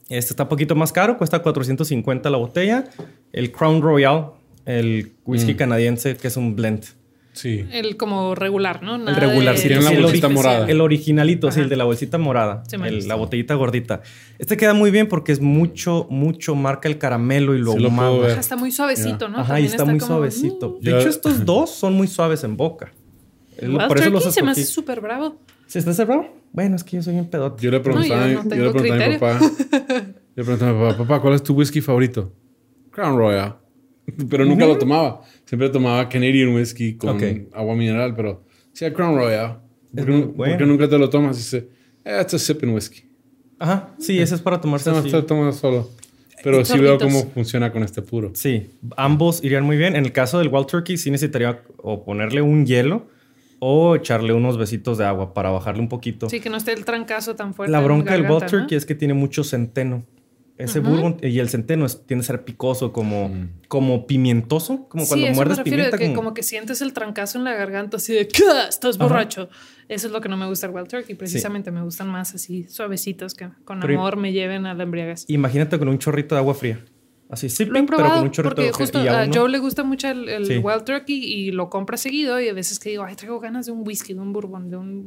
Este está un poquito más caro, cuesta 450 la botella. El Crown Royal, el whisky canadiense, que es un blend. Sí. El como regular, ¿no? Nada regularcito. de- Tiene la de bolsita especial. morada. El originalito, sí, Ajá. el de la bolsita morada. Sí, El- la botellita gordita. Este queda muy bien porque es mucho, mucho marca el caramelo y lo Sí lo. Ajá, Está muy suavecito, ¿no? Ajá, y está, muy como, suavecito. mm. De hecho, estos dos son muy suaves en boca. Wild por eso los Turkey se me hace súper bravo. ¿Sí está cerrado? Bueno, es que yo soy un pedote. Yo le pregunté, No, yo a, mi- no yo le pregunté a mi papá. le pregunté a mi papá, papá, ¿cuál es tu whisky favorito? Crown Royal. Pero nunca lo tomaba. Siempre tomaba Canadian whisky con Ok. agua mineral, pero sí, el Crown Royal. ¿Por qué, bueno. por qué nunca te lo tomas? Dice, eh, it's a sipping whisky. Ajá, sí, ese es para tomarse No, así. lo tomas solo. Pero Y sí veo cómo funciona con este puro. Sí, ambos irían muy bien. En el caso del Wild Turkey, sí necesitaría o ponerle un hielo o echarle unos besitos de agua para bajarle un poquito. Sí, que no esté el trancazo tan fuerte. La bronca del ¿no? Turkey es que tiene mucho centeno. Ese bourbon y el centeno es- tiende a ser picoso, como, como pimientoso, como cuando eso muerdes me refiero, pimienta. que como- como... que sientes el trancazo en la garganta así de "¡Cá! estás Ajá. borracho. Eso es lo que no me gusta del Wild Turkey. Precisamente me gustan más así suavecitos que con Pero- amor me lleven a la embriaguez. Imagínate con un chorrito de agua fría. Así, Lo he sipping, pero con probado un chorrito porque de justo. Y a uno- Joe le gusta mucho el, el Sí. Wild Turkey y lo compra seguido y a veces que digo, ay, traigo ganas de un whisky, de un bourbon, de un...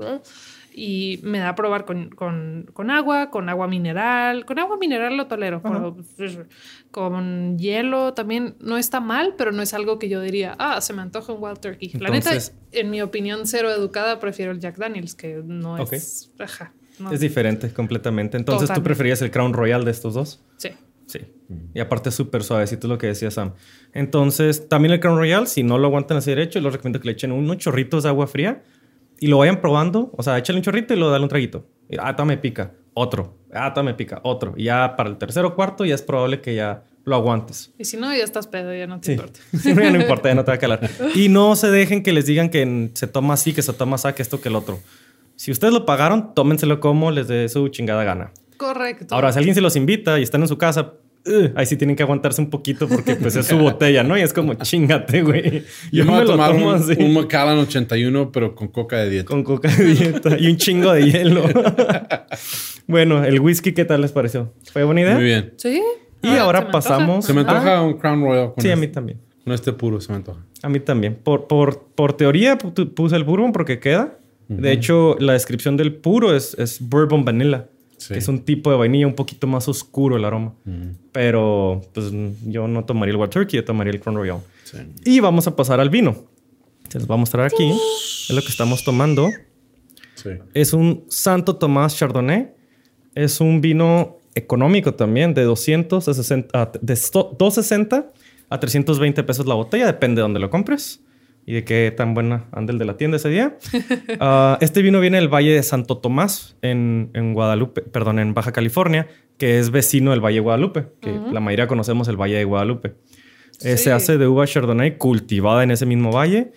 Y me da a probar con, con, con agua, con agua mineral. Con agua mineral lo tolero, pero con hielo también no está mal, pero no es algo que yo diría, ah, se me antoja un Wild Turkey. La Entonces- neta, en mi opinión cero educada, prefiero el Jack Daniels, que no Ok. es... Ajá, no. Es diferente completamente. Entonces, ¿tú Totalmente. preferías el Crown Royal de estos dos? Sí. Sí. Y aparte es súper suavecito es lo que decía Sam. Entonces, también el Crown Royal, si no lo aguantan así derecho, les recomiendo que le echen unos chorritos de agua fría y lo vayan probando. O sea, échale un chorrito y lo dale un traguito. Y, ah, tome pica. Otro. Ah, tome pica. Otro. Y ya para el tercero o cuarto ya es probable que ya lo aguantes. Y si no, ya estás pedo, ya no te Sí. importa. Sí, ya no importa, ya no te va a calar. Y no se dejen que les digan que se toma así, que se toma así, que esto, que el otro. Si ustedes lo pagaron, tómenselo como les dé su chingada gana. Correcto. Ahora, si alguien se los invita y están en su casa, ugh, ahí sí tienen que aguantarse un poquito porque pues es su botella, ¿no? Y es como chingate, güey. Yo me voy a lo tomar tomo un, así, un Macallan 81, pero con coca de dieta. con coca de dieta y un chingo de hielo. bueno, el whisky, ¿qué tal les pareció? ¿Fue buena idea? Muy bien. Sí. Y Ah, ahora se pasamos- Se me antoja Ah. un Crown Royal con, Sí, a este, mí también. con este puro, se me antoja. A mí también. Por, por, por teoría pu- puse el bourbon porque queda. De hecho, la descripción del puro es, es bourbon vanilla. Sí. Que es un tipo de vainilla un poquito más oscuro el aroma. Pero pues yo no tomaría el Wild Turkey, yo tomaría el Crown Royal. Sí. Y vamos a pasar al vino. Se los voy a mostrar aquí. Es lo que estamos tomando. Sí. Es un Santo Tomás Chardonnay. Es un vino económico también, de 200 a 60, a- de sto- 260 a 320 pesos la botella, depende de dónde lo compres y de qué tan buena ande el de la tienda ese día. Ah, este vino viene del Valle de Santo Tomás en, en Guadalupe, perdón, en Baja California, que es vecino del Valle de Guadalupe, que la mayoría conocemos el Valle de Guadalupe. Eh, Sí. Se hace de uva Chardonnay cultivada en ese mismo valle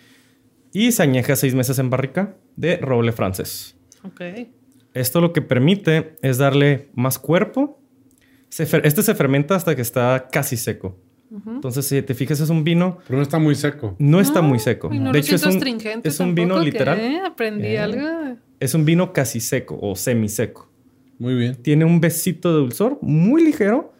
y se añeja seis meses en barrica de roble francés. Ok. Esto lo que permite es darle más cuerpo. Se este se fermenta hasta que está casi seco. Entonces, si te fijas, es un vino, Pero no está muy seco. no está muy seco. Y no de hecho, es un, es un vino literal. ¿qué? Aprendí Eh. algo. Es un vino casi seco o semiseco. Muy bien. Tiene un besito de dulzor muy ligero,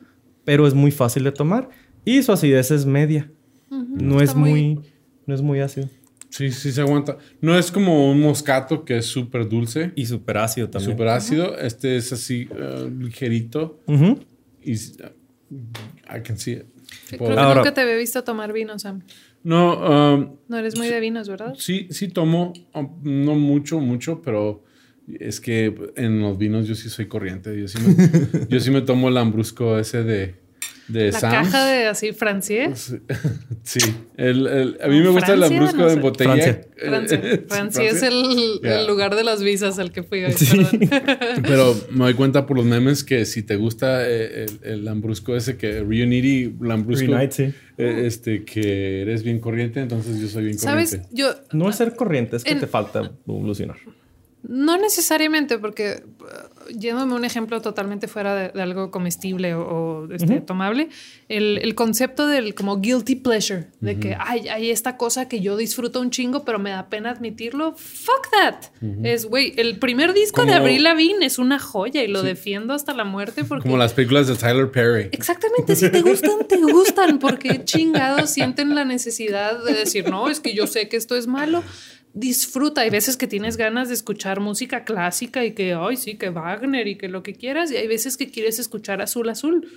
pero es muy fácil de tomar. Y su acidez es media. no, es está muy- muy, no es muy ácido. Sí, sí se aguanta. No es como un moscato que es súper dulce Y súper ácido también. súper ácido. Este es así eh, ligerito. Ujú. Y s- I can see it. Creo que Ahora- nunca te había visto tomar vino, Sam. No, um, No eres muy de vinos, ¿verdad? sí, sí tomo. um, no mucho, mucho, pero es que en los vinos yo sí soy corriente. Yo sí me, yo sí me tomo el lambrusco ese de, de La Sam's. caja de así, francés. Sí, el, el- a mí me gusta el lambrusco no sé. en botella. Francia. Eh, Francia. Francia es el, Yeah. el lugar de las visas al que fui hoy. Sí. Pero me doy cuenta por los memes que si te gusta eh, el, el lambrusco ese que Reunity Lambrusco, Reunite, sí. eh, este que eres bien corriente, entonces yo soy bien ¿Sabes? corriente. Yo No es ser corriente, es que En- te falta evolucionar. No necesariamente, porque uh, yéndome un ejemplo totalmente fuera de, de algo comestible o, o, este, tomable, el, el concepto del como guilty pleasure, de que hay, hay esta cosa que yo disfruto un chingo, pero me da pena admitirlo. Fuck that. Es, güey, el primer disco de Avril Lavigne es una joya y lo defiendo hasta la muerte porque Como las películas de Tyler Perry. Exactamente, si te gustan, te gustan, porque chingados sienten la necesidad de decir, no, es que yo sé que esto es malo. Disfruta, hay veces que tienes ganas de escuchar música clásica y que, ay, sí, que Wagner y que lo que quieras, y hay veces que quieres escuchar azul, azul.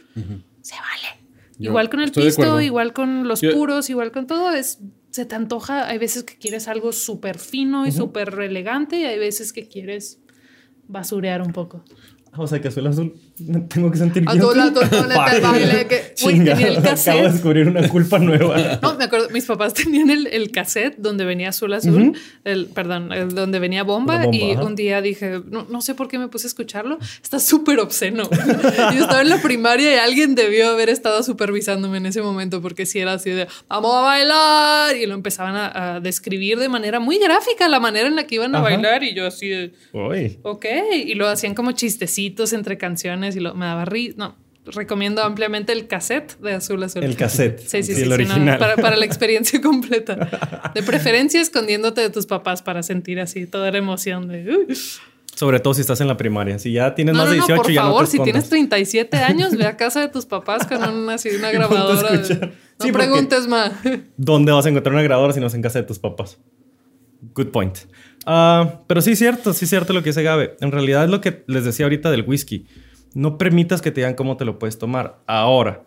Se vale. Yo igual con el pisto, igual con los Yo- puros, igual con todo, es, se te antoja, hay veces que quieres algo súper fino y súper elegante, y hay veces que quieres basurear un poco. O sea que azul azul tengo que sentir guilty. vale, que- Uy, tenía el Acabo cassette. de descubrir una culpa nueva. No, me acuerdo, mis papás tenían el, el cassette donde venía azul azul, el, perdón, el donde venía bomba, y ajá. un día dije, no, no sé por qué me puse a escucharlo, está súper obsceno. Yo estaba en la primaria y alguien debió haber estado supervisándome en ese momento porque si era así de, vamos a bailar, y lo empezaban a, a describir de manera muy gráfica la manera en la que iban a Ajá. bailar y yo así de, Uy. ok, y lo hacían como chistecitos entre canciones y lo, me daba risa, no. Recomiendo ampliamente el cassette de Azul Azul. El cassette. Sí, sí, Sí, el sí, no, original. para, para la experiencia completa. De preferencia escondiéndote de tus papás para sentir así toda la emoción de... Sobre todo si estás en la primaria. Si ya tienes No, más no, de no, 18, por ya favor, no te si tienes escondas. 37 años, ve a casa de tus papás con una, así, una grabadora. de- no Sí, preguntes más. ¿Dónde vas a encontrar una grabadora si no es en casa de tus papás? Good point. Ah, pero sí cierto, sí cierto lo que dice Gabe. En realidad es lo que les decía ahorita del whisky. No permitas que te digan cómo te lo puedes tomar. Ahora,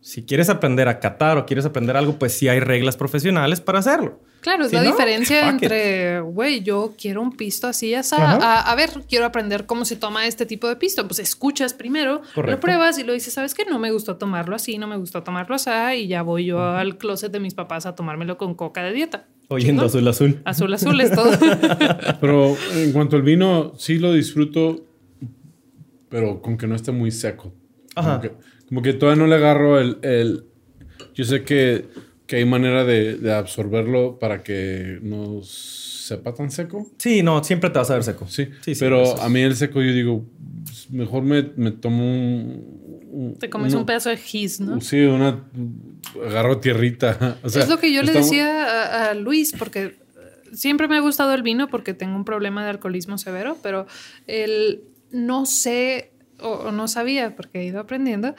si quieres aprender a catar o quieres aprender algo, pues sí hay reglas profesionales para hacerlo. Claro, es Si la no, diferencia entre, güey, yo quiero un pisto así, así, a, a ver, quiero aprender cómo se toma este tipo de pisto. Pues escuchas primero, Correcto. lo pruebas y lo dices, ¿sabes qué? No me gustó tomarlo así, no me gustó tomarlo así, y ya voy yo al closet de mis papás a tomármelo con coca de dieta. Oyendo azul azul. Azul, azul es todo. Pero en cuanto al vino, sí lo disfruto, pero con que no esté muy seco. Ajá. Como que, como que todavía no le agarro el... el- yo sé que, que hay manera de, de absorberlo para que no sepa tan seco. Sí, no, siempre te vas a ver seco. Sí, sí, sí, pero es. a mí el seco yo digo, pues, mejor me, me tomo un... Te comes un pedazo de gis, ¿no? Sí, una... Agarro tierrita. O sea, es lo que yo le estamos- decía a, a Luis, porque siempre me ha gustado el vino porque tengo un problema de alcoholismo severo, pero el no sé o, no sabía, porque he ido aprendiendo,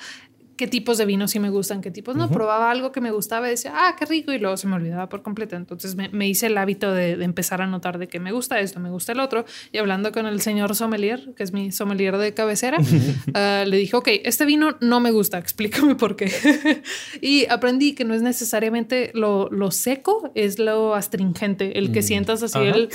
qué tipos de vinos sí me gustan, qué tipos no. Probaba algo que me gustaba y decía, ah, qué rico, y luego se me olvidaba por completo. Entonces me, me hice el hábito de, de empezar a notar de que me gusta esto, me gusta el otro. Y hablando con el señor sommelier, que es mi sommelier de cabecera, ah, le dije, ok, este vino no me gusta, explícame por qué. y aprendí que no es necesariamente lo, lo seco, es lo astringente, el que sientas así, el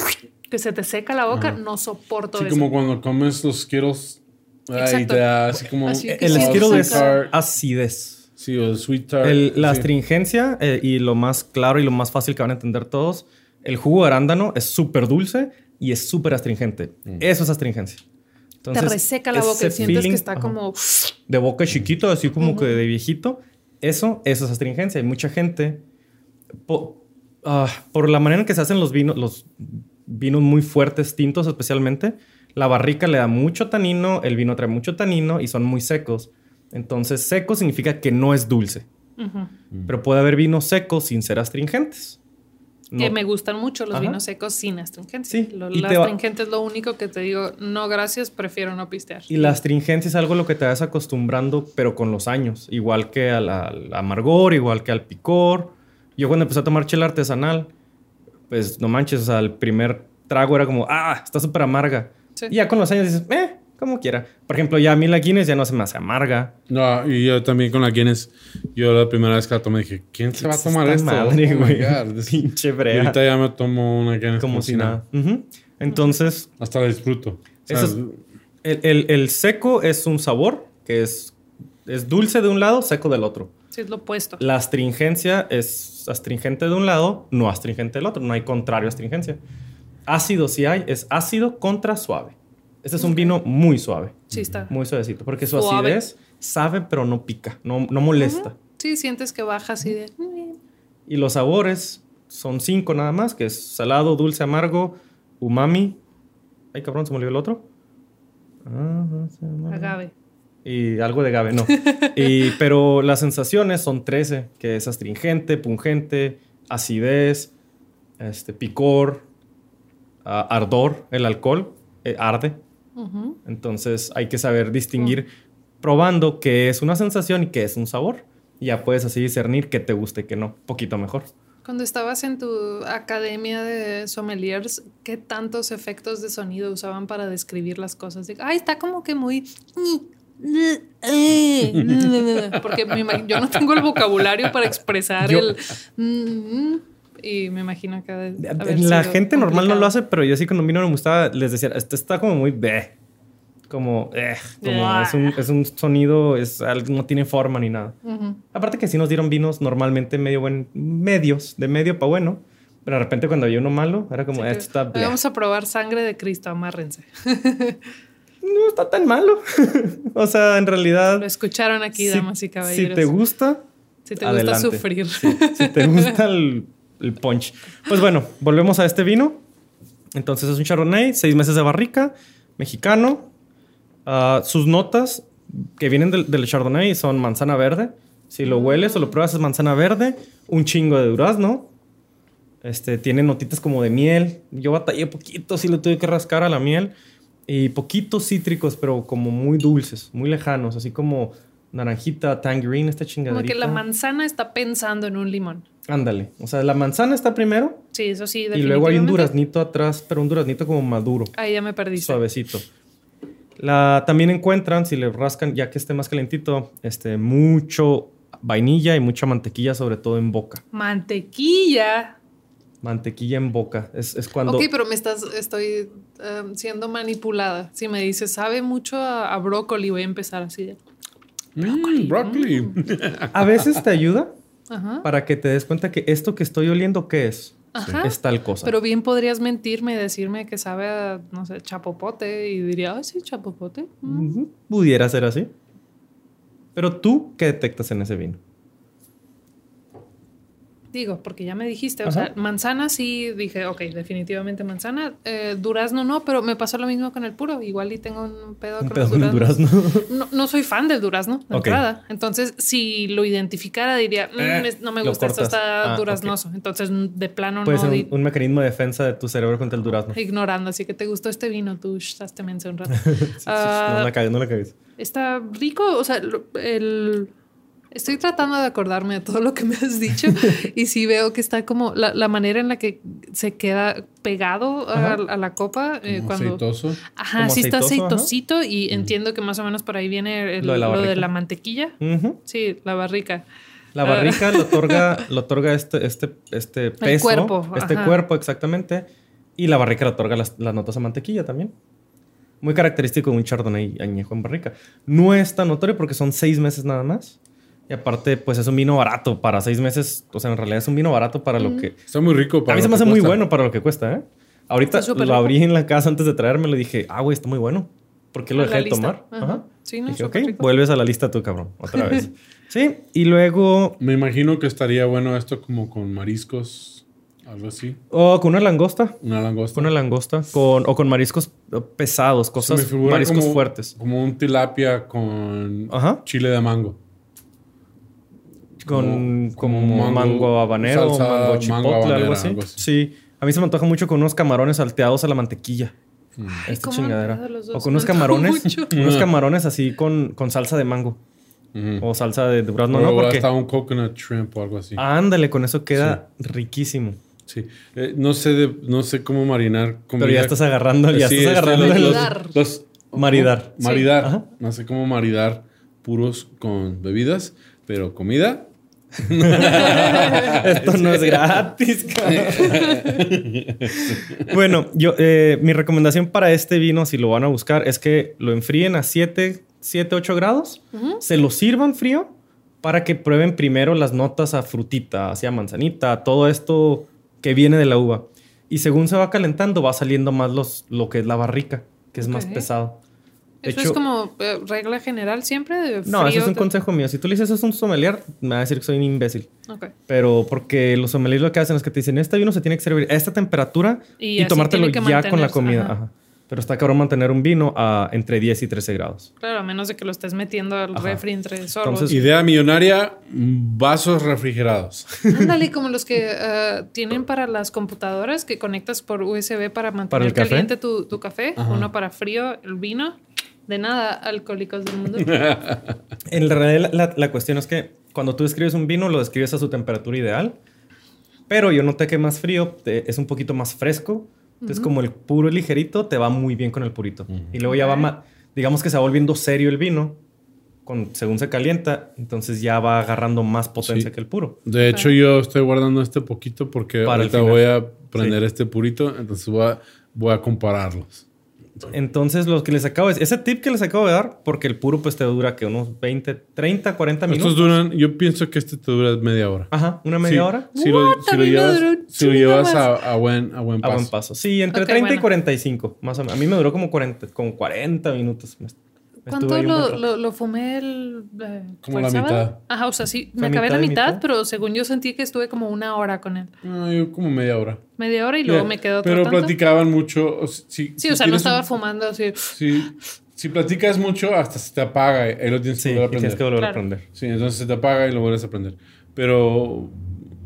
que se te seca la boca, no soporto Sí, eso. como cuando comes los quiros. Ay, Exacto. te da así como... Así que El saca- tart. acidez. Sí, o sweet tart. El- la sí. astringencia eh, y lo más claro y lo más fácil que van a entender todos, el jugo de arándano es súper dulce y es súper astringente. Eso es astringencia. te Entonces, reseca la boca y sientes feeling, que está ajá, como... de boca chiquito, así como que de viejito. Eso, eso es astringencia. Hay mucha gente po- ah, por la manera en que se hacen los vinos, los vinos muy fuertes, tintos especialmente, la barrica le da mucho tanino, el vino trae mucho tanino y son muy secos. Entonces, seco significa que no es dulce. Ujú. Pero puede haber vinos secos sin ser astringentes. Que me gustan mucho los Ajá. vinos secos sin astringentes. Sí, Lo, y la te va- astringente es lo único que te digo, no gracias, prefiero no pistear. Y la astringencia es algo a lo que te vas acostumbrando, pero con los años. Igual que al, al amargor, igual que al picor. Yo cuando empecé a tomar chela artesanal, pues no manches, o sea, el primer trago era como, ah, está súper amarga. Sí. Y ya con los años dices, eh, como quiera. Por ejemplo, ya a mí la Guinness ya no se me hace amarga. No, y yo también con la Guinness, yo la primera vez que la tomé dije, ¿quién se va a tomar Esta esto? madre, Oh güey. Pinche Y brea. ahorita ya me tomo una Guinness Como si nada. Entonces, Hasta la disfruto. O sea, Eso es- el, el- el seco es un sabor que es, es dulce de un lado, seco del otro. Sí, es lo opuesto. La astringencia es astringente de un lado, no astringente del otro. No hay contrario a astringencia. Ácido si hay, es ácido contra suave. Este es un vino muy suave, Sí, está. muy suavecito, porque su Suave. acidez sabe pero no pica, no, no molesta. Sí, sientes que baja así de... Y los sabores son cinco nada más, que es salado, dulce, amargo, umami. Ay, cabrón, se me olvidó el otro. Ah. Agave. Y algo de agave, no. Y, pero las sensaciones son 13, que es astringente, pungente, acidez, este, picor, ah, ardor, el alcohol eh, arde. Ujú. Entonces hay que saber distinguir probando qué es una sensación y qué es un sabor. Y ya puedes así discernir qué te gusta y qué no. Poquito mejor. Cuando estabas en tu academia de sommeliers, ¿qué tantos efectos de sonido usaban para describir las cosas? De, Ay, está como que muy... Porque me imag- yo no tengo el vocabulario para expresar Yo- el... mm, Y me imagino que... La gente normal no lo hace, pero yo sí cuando vino no me gustaba, les decía, este está como muy bleh. Como, eh, como es, un, es un sonido, es algo, no tiene forma ni nada. Aparte que sí nos dieron vinos normalmente medio buen, medios, de medio para bueno. Pero de repente cuando había uno malo, era como, "Eh, esto está bleh". Vamos a probar sangre de Cristo, amárrense. No está tan malo. o sea, en realidad... Lo escucharon aquí, si- damas y caballeros. Si te gusta, Si te adelante. gusta sufrir. si te gusta el, el punch. Pues bueno, volvemos a este vino. Entonces es un Chardonnay, seis meses de barrica, mexicano. Ah, sus notas que vienen del, del Chardonnay son manzana verde. Si lo hueles o lo pruebas es manzana verde, un chingo de durazno. Este, tiene notitas como de miel. Yo batallé poquito, sí le tuve que rascar a la miel. Y poquitos cítricos, pero como muy dulces, muy lejanos, así como naranjita, tangerine, esta Como chingaderita. que la manzana está pensando en un limón. Ándale. O sea, la manzana está primero Sí, eso sí, y luego hay un duraznito atrás, pero un duraznito como maduro, Ahí ya me perdiste. suavecito. La, también encuentran, si le rascan, ya que esté más calentito, este, mucho vainilla y mucha mantequilla, sobre todo en boca. Mantequilla. Mantequilla en boca. Es, es cuando... Ok, pero me estás, estoy um, siendo manipulada. Si me dices, sabe mucho a, a brócoli, voy a empezar así de. Mm, broccoli. A veces te ayuda Ajá. para que te des cuenta que esto que estoy oliendo, ¿qué es? Ajá. Es tal cosa. Pero bien podrías mentirme y decirme que sabe a, no sé, chapopote y diría, ay, sí, chapopote. Mm. Pudiera ser así. Pero tú, ¿qué detectas en ese vino? Digo, porque ya me dijiste, o Ajá. sea, manzana sí, dije, ok, definitivamente manzana. Eh, durazno no, pero me pasó lo mismo con el puro. Igual y tengo un pedo Un con pedo el durazno. No, no soy fan del durazno de Ok. entrada. Entonces, si lo identificara, diría, "Mm, Eh, no me gusta, esto está Ah, duraznoso. Entonces, de plano Puede no ser un, un mecanismo de defensa de tu cerebro contra el durazno. ignorando. Así que te gustó este vino, tú estás mensa un rato. Sí, sí, Ah, no la cagues, no la cagues. Está rico, o sea, el... Estoy tratando de acordarme de todo lo que me has dicho y sí veo que está como la, la manera en la que se queda pegado a, Ajá. a la copa eh, Como cuando... aceitoso. Ajá, Como sí está aceitoso, ajá. aceitosito y entiendo que más o menos por ahí viene el- Lo de la lo de la mantequilla. Ujú. Sí, la barrica. La Ah. barrica le otorga, le otorga este, este, este peso. cuerpo, Este ajá. cuerpo, exactamente. Y la barrica le otorga las, las notas a mantequilla también. Muy característico de un chardonnay añejo en barrica. No es tan notorio porque son seis meses nada más. Y aparte, pues es un vino barato para seis meses. O sea, en realidad es un vino barato para lo que... Está muy rico. para a mí se lo me hace muy bueno para lo que cuesta, ¿eh? Ahorita lo rico. abrí en la casa antes de traérmelo y dije, ah, güey, está muy bueno. ¿Por qué lo dejé de lista. tomar? Ajá. Ajá. Sí, no, Dije, ok, rico. vuelves a la lista tú, cabrón, otra vez. sí, y luego, Me imagino que estaría bueno esto como con mariscos, algo así. oh, con una langosta. Una langosta. Con una langosta. Con, o con mariscos pesados, Se cosas, mariscos como- fuertes. Como un tilapia con Ajá. chile de mango. Con como, como mango, mango, habanero, salsa, mango mango chipotle, habanera, algo, así. algo así. Sí. A mí se me antoja mucho con unos camarones salteados a la mantequilla. Ay, Esta chingadera. acuerdo los dos, O con unos camarones. mucho. Unos camarones así con, con salsa de mango. O salsa de durazno, o ¿no? Porque. hasta un coconut shrimp o algo así. Ándale, con eso queda riquísimo. Sí. Eh, no sé de, no sé cómo marinar comida. Pero ya estás agarrando, ya Sí, estás este, agarrando los- Maridar. los- Maridar. No sé cómo maridar puros con bebidas, pero comida. Esto no es gratis, bueno, yo, eh, mi recomendación para este vino, si lo van a buscar, es que lo enfríen a 7, 7 8 grados, se lo sirvan frío para que prueben primero las notas a frutita, hacia manzanita, todo esto que viene de la uva. Y según se va calentando, va saliendo más los, lo que es la barrica, que es más pesado. De Eso hecho- es como eh, regla general siempre de No, eso frío es un te- consejo mío. Si tú le dices eso es un sommelier, me va a decir que soy un imbécil. Ok. Pero porque los sommeliers lo que hacen es que te dicen, este vino se tiene que servir a esta temperatura Y tomártelo ya con la comida. ajá. Ajá. Pero está cabrón mantener un vino a entre 10 y 13 grados. Claro, a menos de que lo estés metiendo al Ajá. refri entre sorbos. Entonces- Idea millonaria, vasos refrigerados. Ándale, como los que eh, tienen para las computadoras que conectas por USB para mantener el café? caliente tu, tu café, uno para frío, el vino. De nada, alcohólicos del mundo. En realidad, la, la cuestión es que cuando tú describes un vino, lo describes a su temperatura ideal. Pero yo noté que más frío te- es un poquito más fresco. Entonces, como el puro ligerito, te va muy bien con el purito. Y luego ya va más, digamos que se va volviendo serio el vino. Con, según se calienta, entonces ya va agarrando más potencia Sí. que el puro. De hecho, yo estoy guardando este poquito porque Para ahorita voy a prender Sí. este purito, entonces voy a, voy a compararlos. Entonces, lo que les acabo de ese tip que les acabo de dar, porque el puro pues te dura que unos 20, 30, 40 minutos. Estos duran, yo pienso que este te dura media hora. Ajá, una media Sí, hora. Si lo, si A lo llevas, si lo llevas a, a buen, a buen A paso. buen paso. Sí, entre Ok, 30 y bueno. 45, más o menos. A mí me duró como 40, como 40 minutos. ¿Cuánto lo, lo, lo fumé el. eh, Como ¿fue el la sábado? mitad. Ajá, o sea, sí, ¿Fue me acabé la mitad mitad, mitad? pero según yo sentí que estuve como una hora con él. No, yo como media hora. Media hora y luego me quedó Pero tanto. platicaban mucho. o si- si- Sí, si o sea, no tienes estaba un- fumando así. Si, si platicas mucho, hasta se te apaga. y Ahí lo tienes Sí, que volver a tienes prender. que volver a Claro. aprender. Sí, entonces se te apaga y lo vuelves a prender. Pero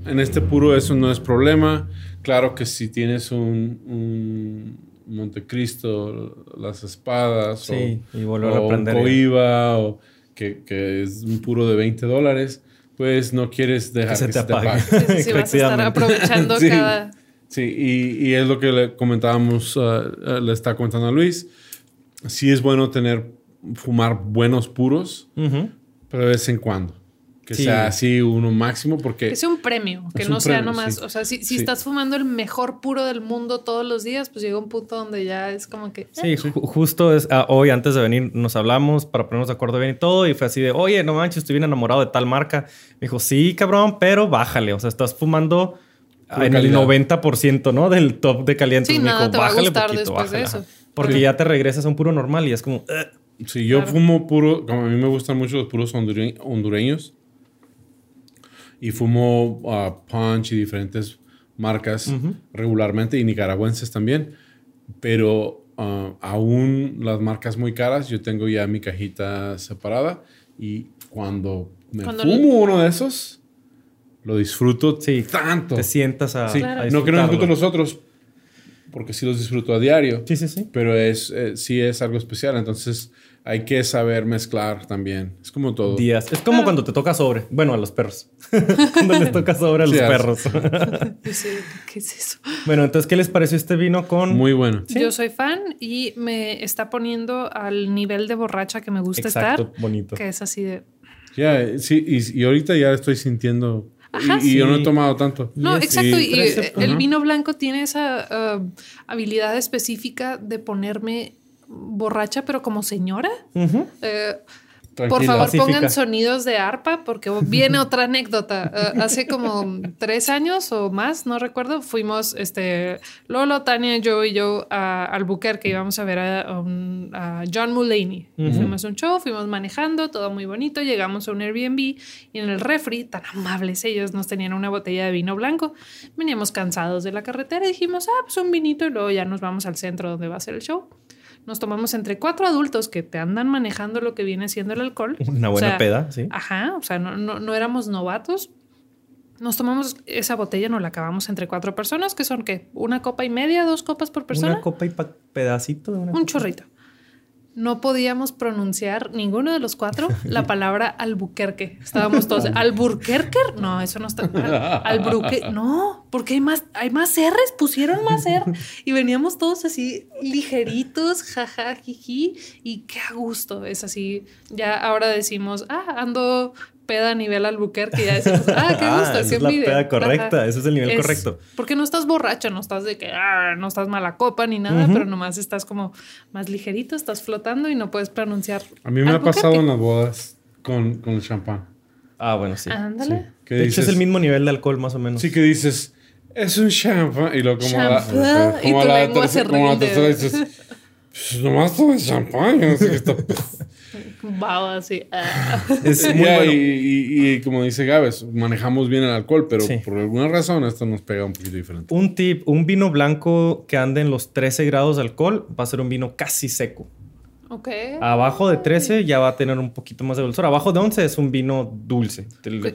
en este puro eso no es problema. Claro que si tienes un, un Montecristo, las espadas, Sí, o, y volver o a aprender. un Coiba, o que, que es un puro de 20 dólares, pues no quieres dejar que se, te apague. Sí, sí, sí, vas a estar aprovechando Sí. cada. Sí, y, y es lo que le comentábamos, uh, uh, le está comentando a Luis. Sí es bueno tener, fumar buenos puros, pero de vez en cuando. Que Sí. sea así uno máximo, porque Que sea un premio, que no sea premio, nomás. sí. O sea, si, si Sí. estás fumando el mejor puro del mundo todos los días, pues llega un punto donde ya es como que. Sí, ju- justo es, ah, hoy antes de venir nos hablamos para ponernos de acuerdo bien y todo y fue así de, oye, no manches, estoy bien enamorado de tal marca. Me dijo, sí, cabrón, pero bájale. O sea, estás fumando Pura en el calidad. 90%, ¿no? Del top de calientes. Sí, Me nada dijo, te va a gustar poquito, después de eso. Porque Sí. ya te regresas a un puro normal y es como, si yo Claro. fumo puro, como a mí me gustan mucho los puros hondure- hondureños, y fumo uh, Punch y diferentes marcas regularmente, y nicaragüenses también, pero uh, aún las marcas muy caras, yo tengo ya mi cajita separada, y cuando me Cuando fumo uno de esos, lo disfruto Sí, tanto. te sientas a, Sí, a no que no disfruto los otros, porque sí los disfruto a diario. Sí, sí, sí. Pero es, eh, sí es algo especial. Entonces hay que saber mezclar también. Es como todo. Días. Es como cuando te toca sobre. Bueno, a los perros. cuando les toca sobre a los Sí, perros. Yo sé, ¿Qué es eso? bueno, entonces, ¿qué les pareció este vino con... Muy bueno. Yo soy fan y me está poniendo al nivel de borracha que me gusta Exacto, estar. bonito. Que es así de. Ya, sí, y, y ahorita ya estoy sintiendo. Ajá, y, y yo no he sí. tomado tanto. No, exacto. Y, 13, el vino blanco tiene esa uh, habilidad específica de ponerme borracha, pero como señora. Eh, por favor, Pacífica. pongan sonidos de arpa porque viene otra anécdota. Eh, hace como tres años o más, no recuerdo, fuimos este, Lolo, Tania, yo y yo a Albuquerque. Íbamos a ver a, a un- a John Mulaney. Fuimos a un show, fuimos manejando, todo muy bonito. Llegamos a un Airbnb y en el refri, tan amables ellos, nos tenían una botella de vino blanco. Veníamos cansados de la carretera y dijimos, ah, pues un vinito y luego ya nos vamos al centro donde va a ser el show. Nos tomamos entre cuatro adultos que te andan manejando lo que viene siendo el alcohol. Una O buena sea, peda, sí. Ajá, o sea, no, no, no éramos novatos. Nos tomamos esa botella, nos la acabamos entre cuatro personas, que son ¿qué? Una copa y media, dos copas por persona. Una copa y pedacito de una Un copa. chorrito. No podíamos pronunciar ninguno de los cuatro la palabra albuquerque. Estábamos todos, ¿alburquerque? No, eso no está mal. Albruque, no, porque hay más, hay más R's, pusieron más R. Y veníamos todos así ligeritos, jaja, jiji, y qué a gusto. Es así, ya ahora decimos, ah, ando peda a nivel albuquerque. Y ya decimos, ah, qué Ah, gusto, esa así es la peda correcta, Ajá. ese es el nivel Es- correcto. Porque no estás borracho, no estás de que "Ah", no estás mala copa ni nada, pero nomás estás como más ligerito, estás flotando y no puedes pronunciar. A mí me ha pasado en las bodas con, con el champán. Ah, bueno, sí. Ándale. Que De hecho, es dices- el mismo nivel de alcohol, más o menos. Sí que dices, es un champán. Y luego como a la, como a tu la lengua tercera, se como a la tercera dices, nomás todo es no sé qué está- Baba así. ah. Es muy bueno. y, y- y como dice Gabes, manejamos bien el alcohol, pero Sí. por alguna razón esto nos pega un poquito diferente. Un tip, un vino blanco que ande en los 13 grados de alcohol va a ser un vino casi seco. Ok. Abajo de 13 ya va a tener un poquito más de dulzor. Abajo de 11 es un vino dulce.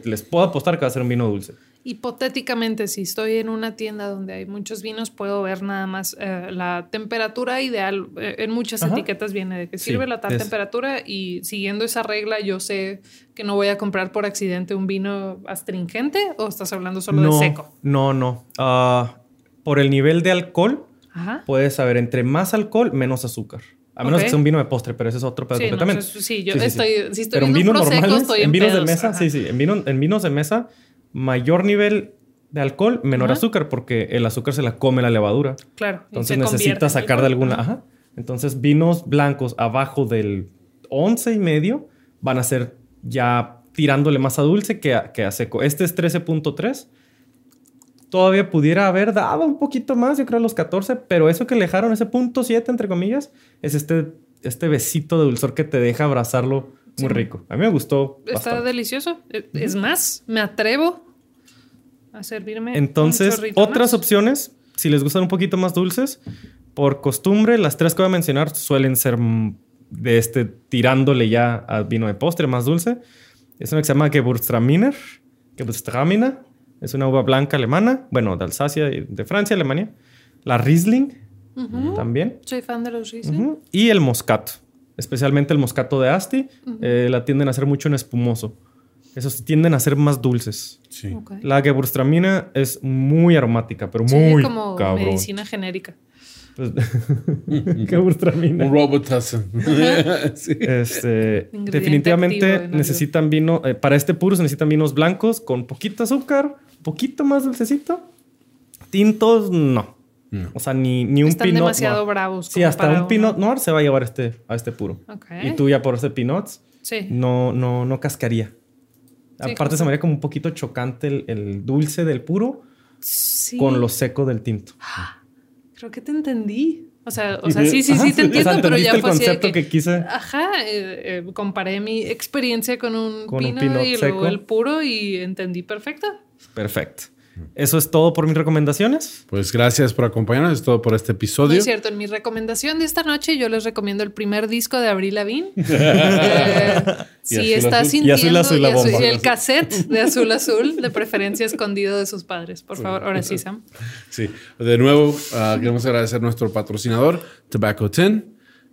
Les puedo apostar que va a ser un vino dulce. Hipotéticamente, si estoy en una tienda donde hay muchos vinos, puedo ver nada más eh, la temperatura ideal. Eh, en muchas Ajá. etiquetas viene de que Sí, sirve la tal es- temperatura y siguiendo esa regla yo sé que no voy a comprar por accidente un vino astringente o estás hablando solo no, de seco. no, no. Ah, por el nivel de alcohol, Ajá. puedes saber entre más alcohol, menos azúcar. A menos que sea un vino de postre, pero ese es otro pedo Sí, no, yo estoy- si estoy pero en vinos normales, estoy en en vinos de mesa, ajá. sí, sí, en, vino- en vinos de mesa, mayor nivel de alcohol, menor Ajá. azúcar, porque el azúcar se la come la levadura. Claro. Entonces en sacar de alguna. Ajá. Entonces, vinos blancos abajo del 11 y medio van a ser ya tirándole más a dulce que a, que a seco. Este es 13.3. Todavía pudiera haber dado un poquito más, yo creo, a los 14, pero eso que le dejaron, ese punto 7, entre comillas, es este, este besito de dulzor que te deja abrazarlo muy Sí. rico. A mí me gustó. Está bastante. delicioso. Eh, Es más, me atrevo a servirme. Entonces, otras más. opciones, si les gustan un poquito más dulces, por costumbre, las tres que voy a mencionar suelen ser mm, de este tirándole ya al vino de postre más dulce. Es una que se llama Gewürztraminer. Gewürztraminer. Es una uva blanca alemana, bueno, de Alsacia de Francia, Alemania. La Riesling también. Soy fan de los Riesling. Y el moscato, especialmente el moscato de Asti, eh, la tienden a hacer mucho en espumoso. Esos tienden a ser más dulces. Sí. Ok. La Gewürztraminer es muy aromática, pero Sí, muy como cabrón. medicina genérica. Pues-. Un Robotassen. sí. Este, definitivamente necesitan vino, eh, para este puro se necesitan vinos blancos con poquito azúcar, poquito más dulcecito. Tintos, no. No. O sea, ni, ni un Están pinot demasiado noir. bravos. Sí, hasta un pinot noir se va a llevar este, a este puro. Ok. Y tú ya por ese pinots Sí. no, no, no cascaría. Sí, Aparte se me haría como un poquito chocante el, el dulce del puro Sí. con lo seco del tinto. Creo que te entendí. O sea, o sea sí, sí, sí te o entiendo, sea, pero ya el fue así de concepto que... que quise. Ajá, eh, eh, comparé mi experiencia con un Con un pino y seco. luego el puro y entendí perfecto. Perfecto. Eso es todo por mis recomendaciones. Pues gracias por acompañarnos. Es todo por este No episodio. es cierto, en mi recomendación de esta noche yo les recomiendo el primer disco de Avril Lavigne. Eh, si Azul está Azul. sintiendo Y Azul Azul la y azul- bomba. y el cassette de Azul Azul, de preferencia escondido de sus padres. Por favor, ahora sí, Sam. Sí. De nuevo, ah, queremos agradecer a nuestro patrocinador, Tobacco 10.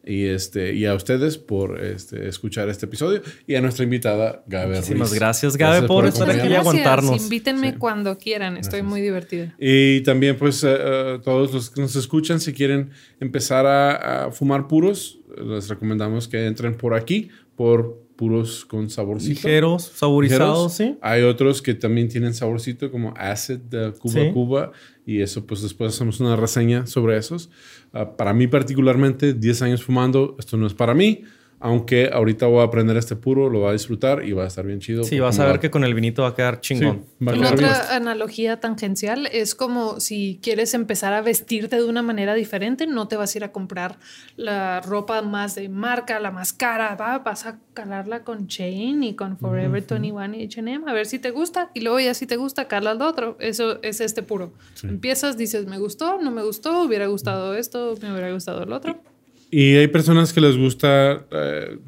Y, este, y a ustedes por este, escuchar este episodio. Y a nuestra invitada, Gabe Muchísimas Ruiz. gracias, Gabe, por estar aquí y aguantarnos. Invítenme cuando quieran. Estoy muy divertida. Y también, pues, eh, eh, todos los que nos escuchan, si quieren empezar a, a fumar puros, les recomendamos que entren por aquí, por puros con saborcito. Ligeros, saborizados, sí. Hay otros que también tienen saborcito, como Acid de Cuba Sí. Cuba. Y eso, pues, después hacemos una reseña sobre esos. Ah, para mí, particularmente, 10 años fumando, esto no es para mí. Aunque ahorita voy a aprender este puro, lo voy a disfrutar y va a estar bien chido. Sí, vas a ver va- que con el vinito va a quedar chingón. Sí, va a Una quedar bien. otra analogía tangencial es como si quieres empezar a vestirte de una manera diferente, no te vas a ir a comprar la ropa más de marca, la más cara, va, vas a calarla con Chain y con Forever 21 y H&M a ver si te gusta y luego ya si te gusta calas lo otro. Eso es este puro. Empiezas, dices, me gustó, no me gustó, hubiera gustado esto, me hubiera gustado el otro. Y hay personas que les gusta eh,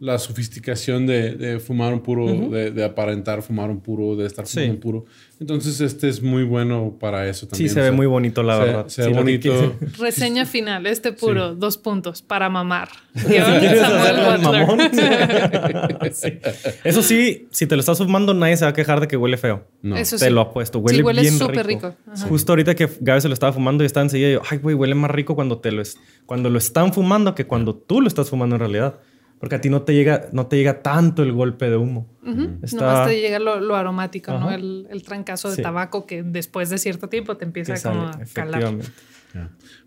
la sofisticación de, de fumar un puro, de, de aparentar fumar un puro, de estar fumando Sí. un puro. Entonces, este es muy bueno para eso también. Sí, se o ve muy bonito, la se- verdad. Se ve Sí, bonito. Reseña final, este puro, dos puntos, para mamar. Eso sí, si te lo estás fumando, nadie se va a quejar de que huele feo. No. Eso Te lo apuesto. Huele, Sí, huele bien súper rico. Justo ahorita que Gaby se lo estaba fumando y estaba enseguida, yo, ay, güey, huele más rico cuando te lo es, cuando lo están fumando que cuando tú lo estás fumando en realidad. Porque a ti no te llega, no te llega tanto el golpe de humo. Ujú. Está- Nomás te llega lo, lo aromático, ¿no? El, el trancazo de Sí. tabaco que después de cierto tiempo te empieza que como sale, a calar.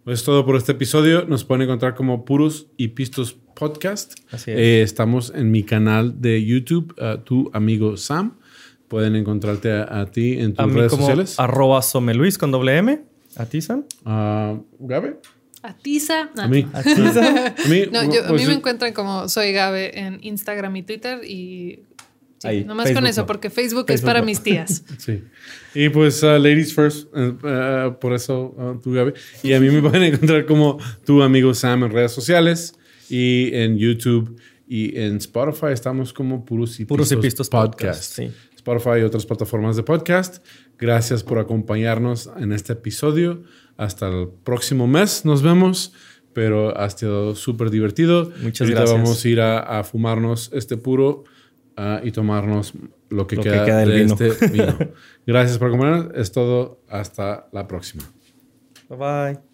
Pues es todo por este episodio. Nos pueden encontrar como Puros y Pistos Podcast. Así es. Eh, estamos en mi canal de YouTube, uh, tu amigo Sam. Pueden encontrarte a, a ti en tus A mí redes como sociales. arroba someluis con doble M. ¿A ti, Sam? Ah, Gabe, Atiza. a mí. ¿A ti, Sam? A mí, No, yo, a pues, mí me encuentran como soy Gabe en Instagram y Twitter y sí, Ahí, nomás con Facebook eso, no. porque Facebook, es para no. mis tías. Sí. Y pues uh, Ladies First, eh, eh, por eso uh, tú, Gaby. Y a mí me pueden encontrar como tu amigo Sam en redes sociales y en YouTube y en Spotify. Estamos como Puros y Puros y Pistos Pistos Podcast, sí. Spotify y otras plataformas de podcast. Gracias por acompañarnos en este episodio. Hasta el próximo mes nos vemos. Pero ha sido súper divertido. Muchas Ahorita gracias. vamos a ir a, a fumarnos este puro ah, y tomarnos lo que, Lo que queda, queda del de vino. este vino. Gracias por acompañarnos. Es todo. Hasta la próxima. Bye bye.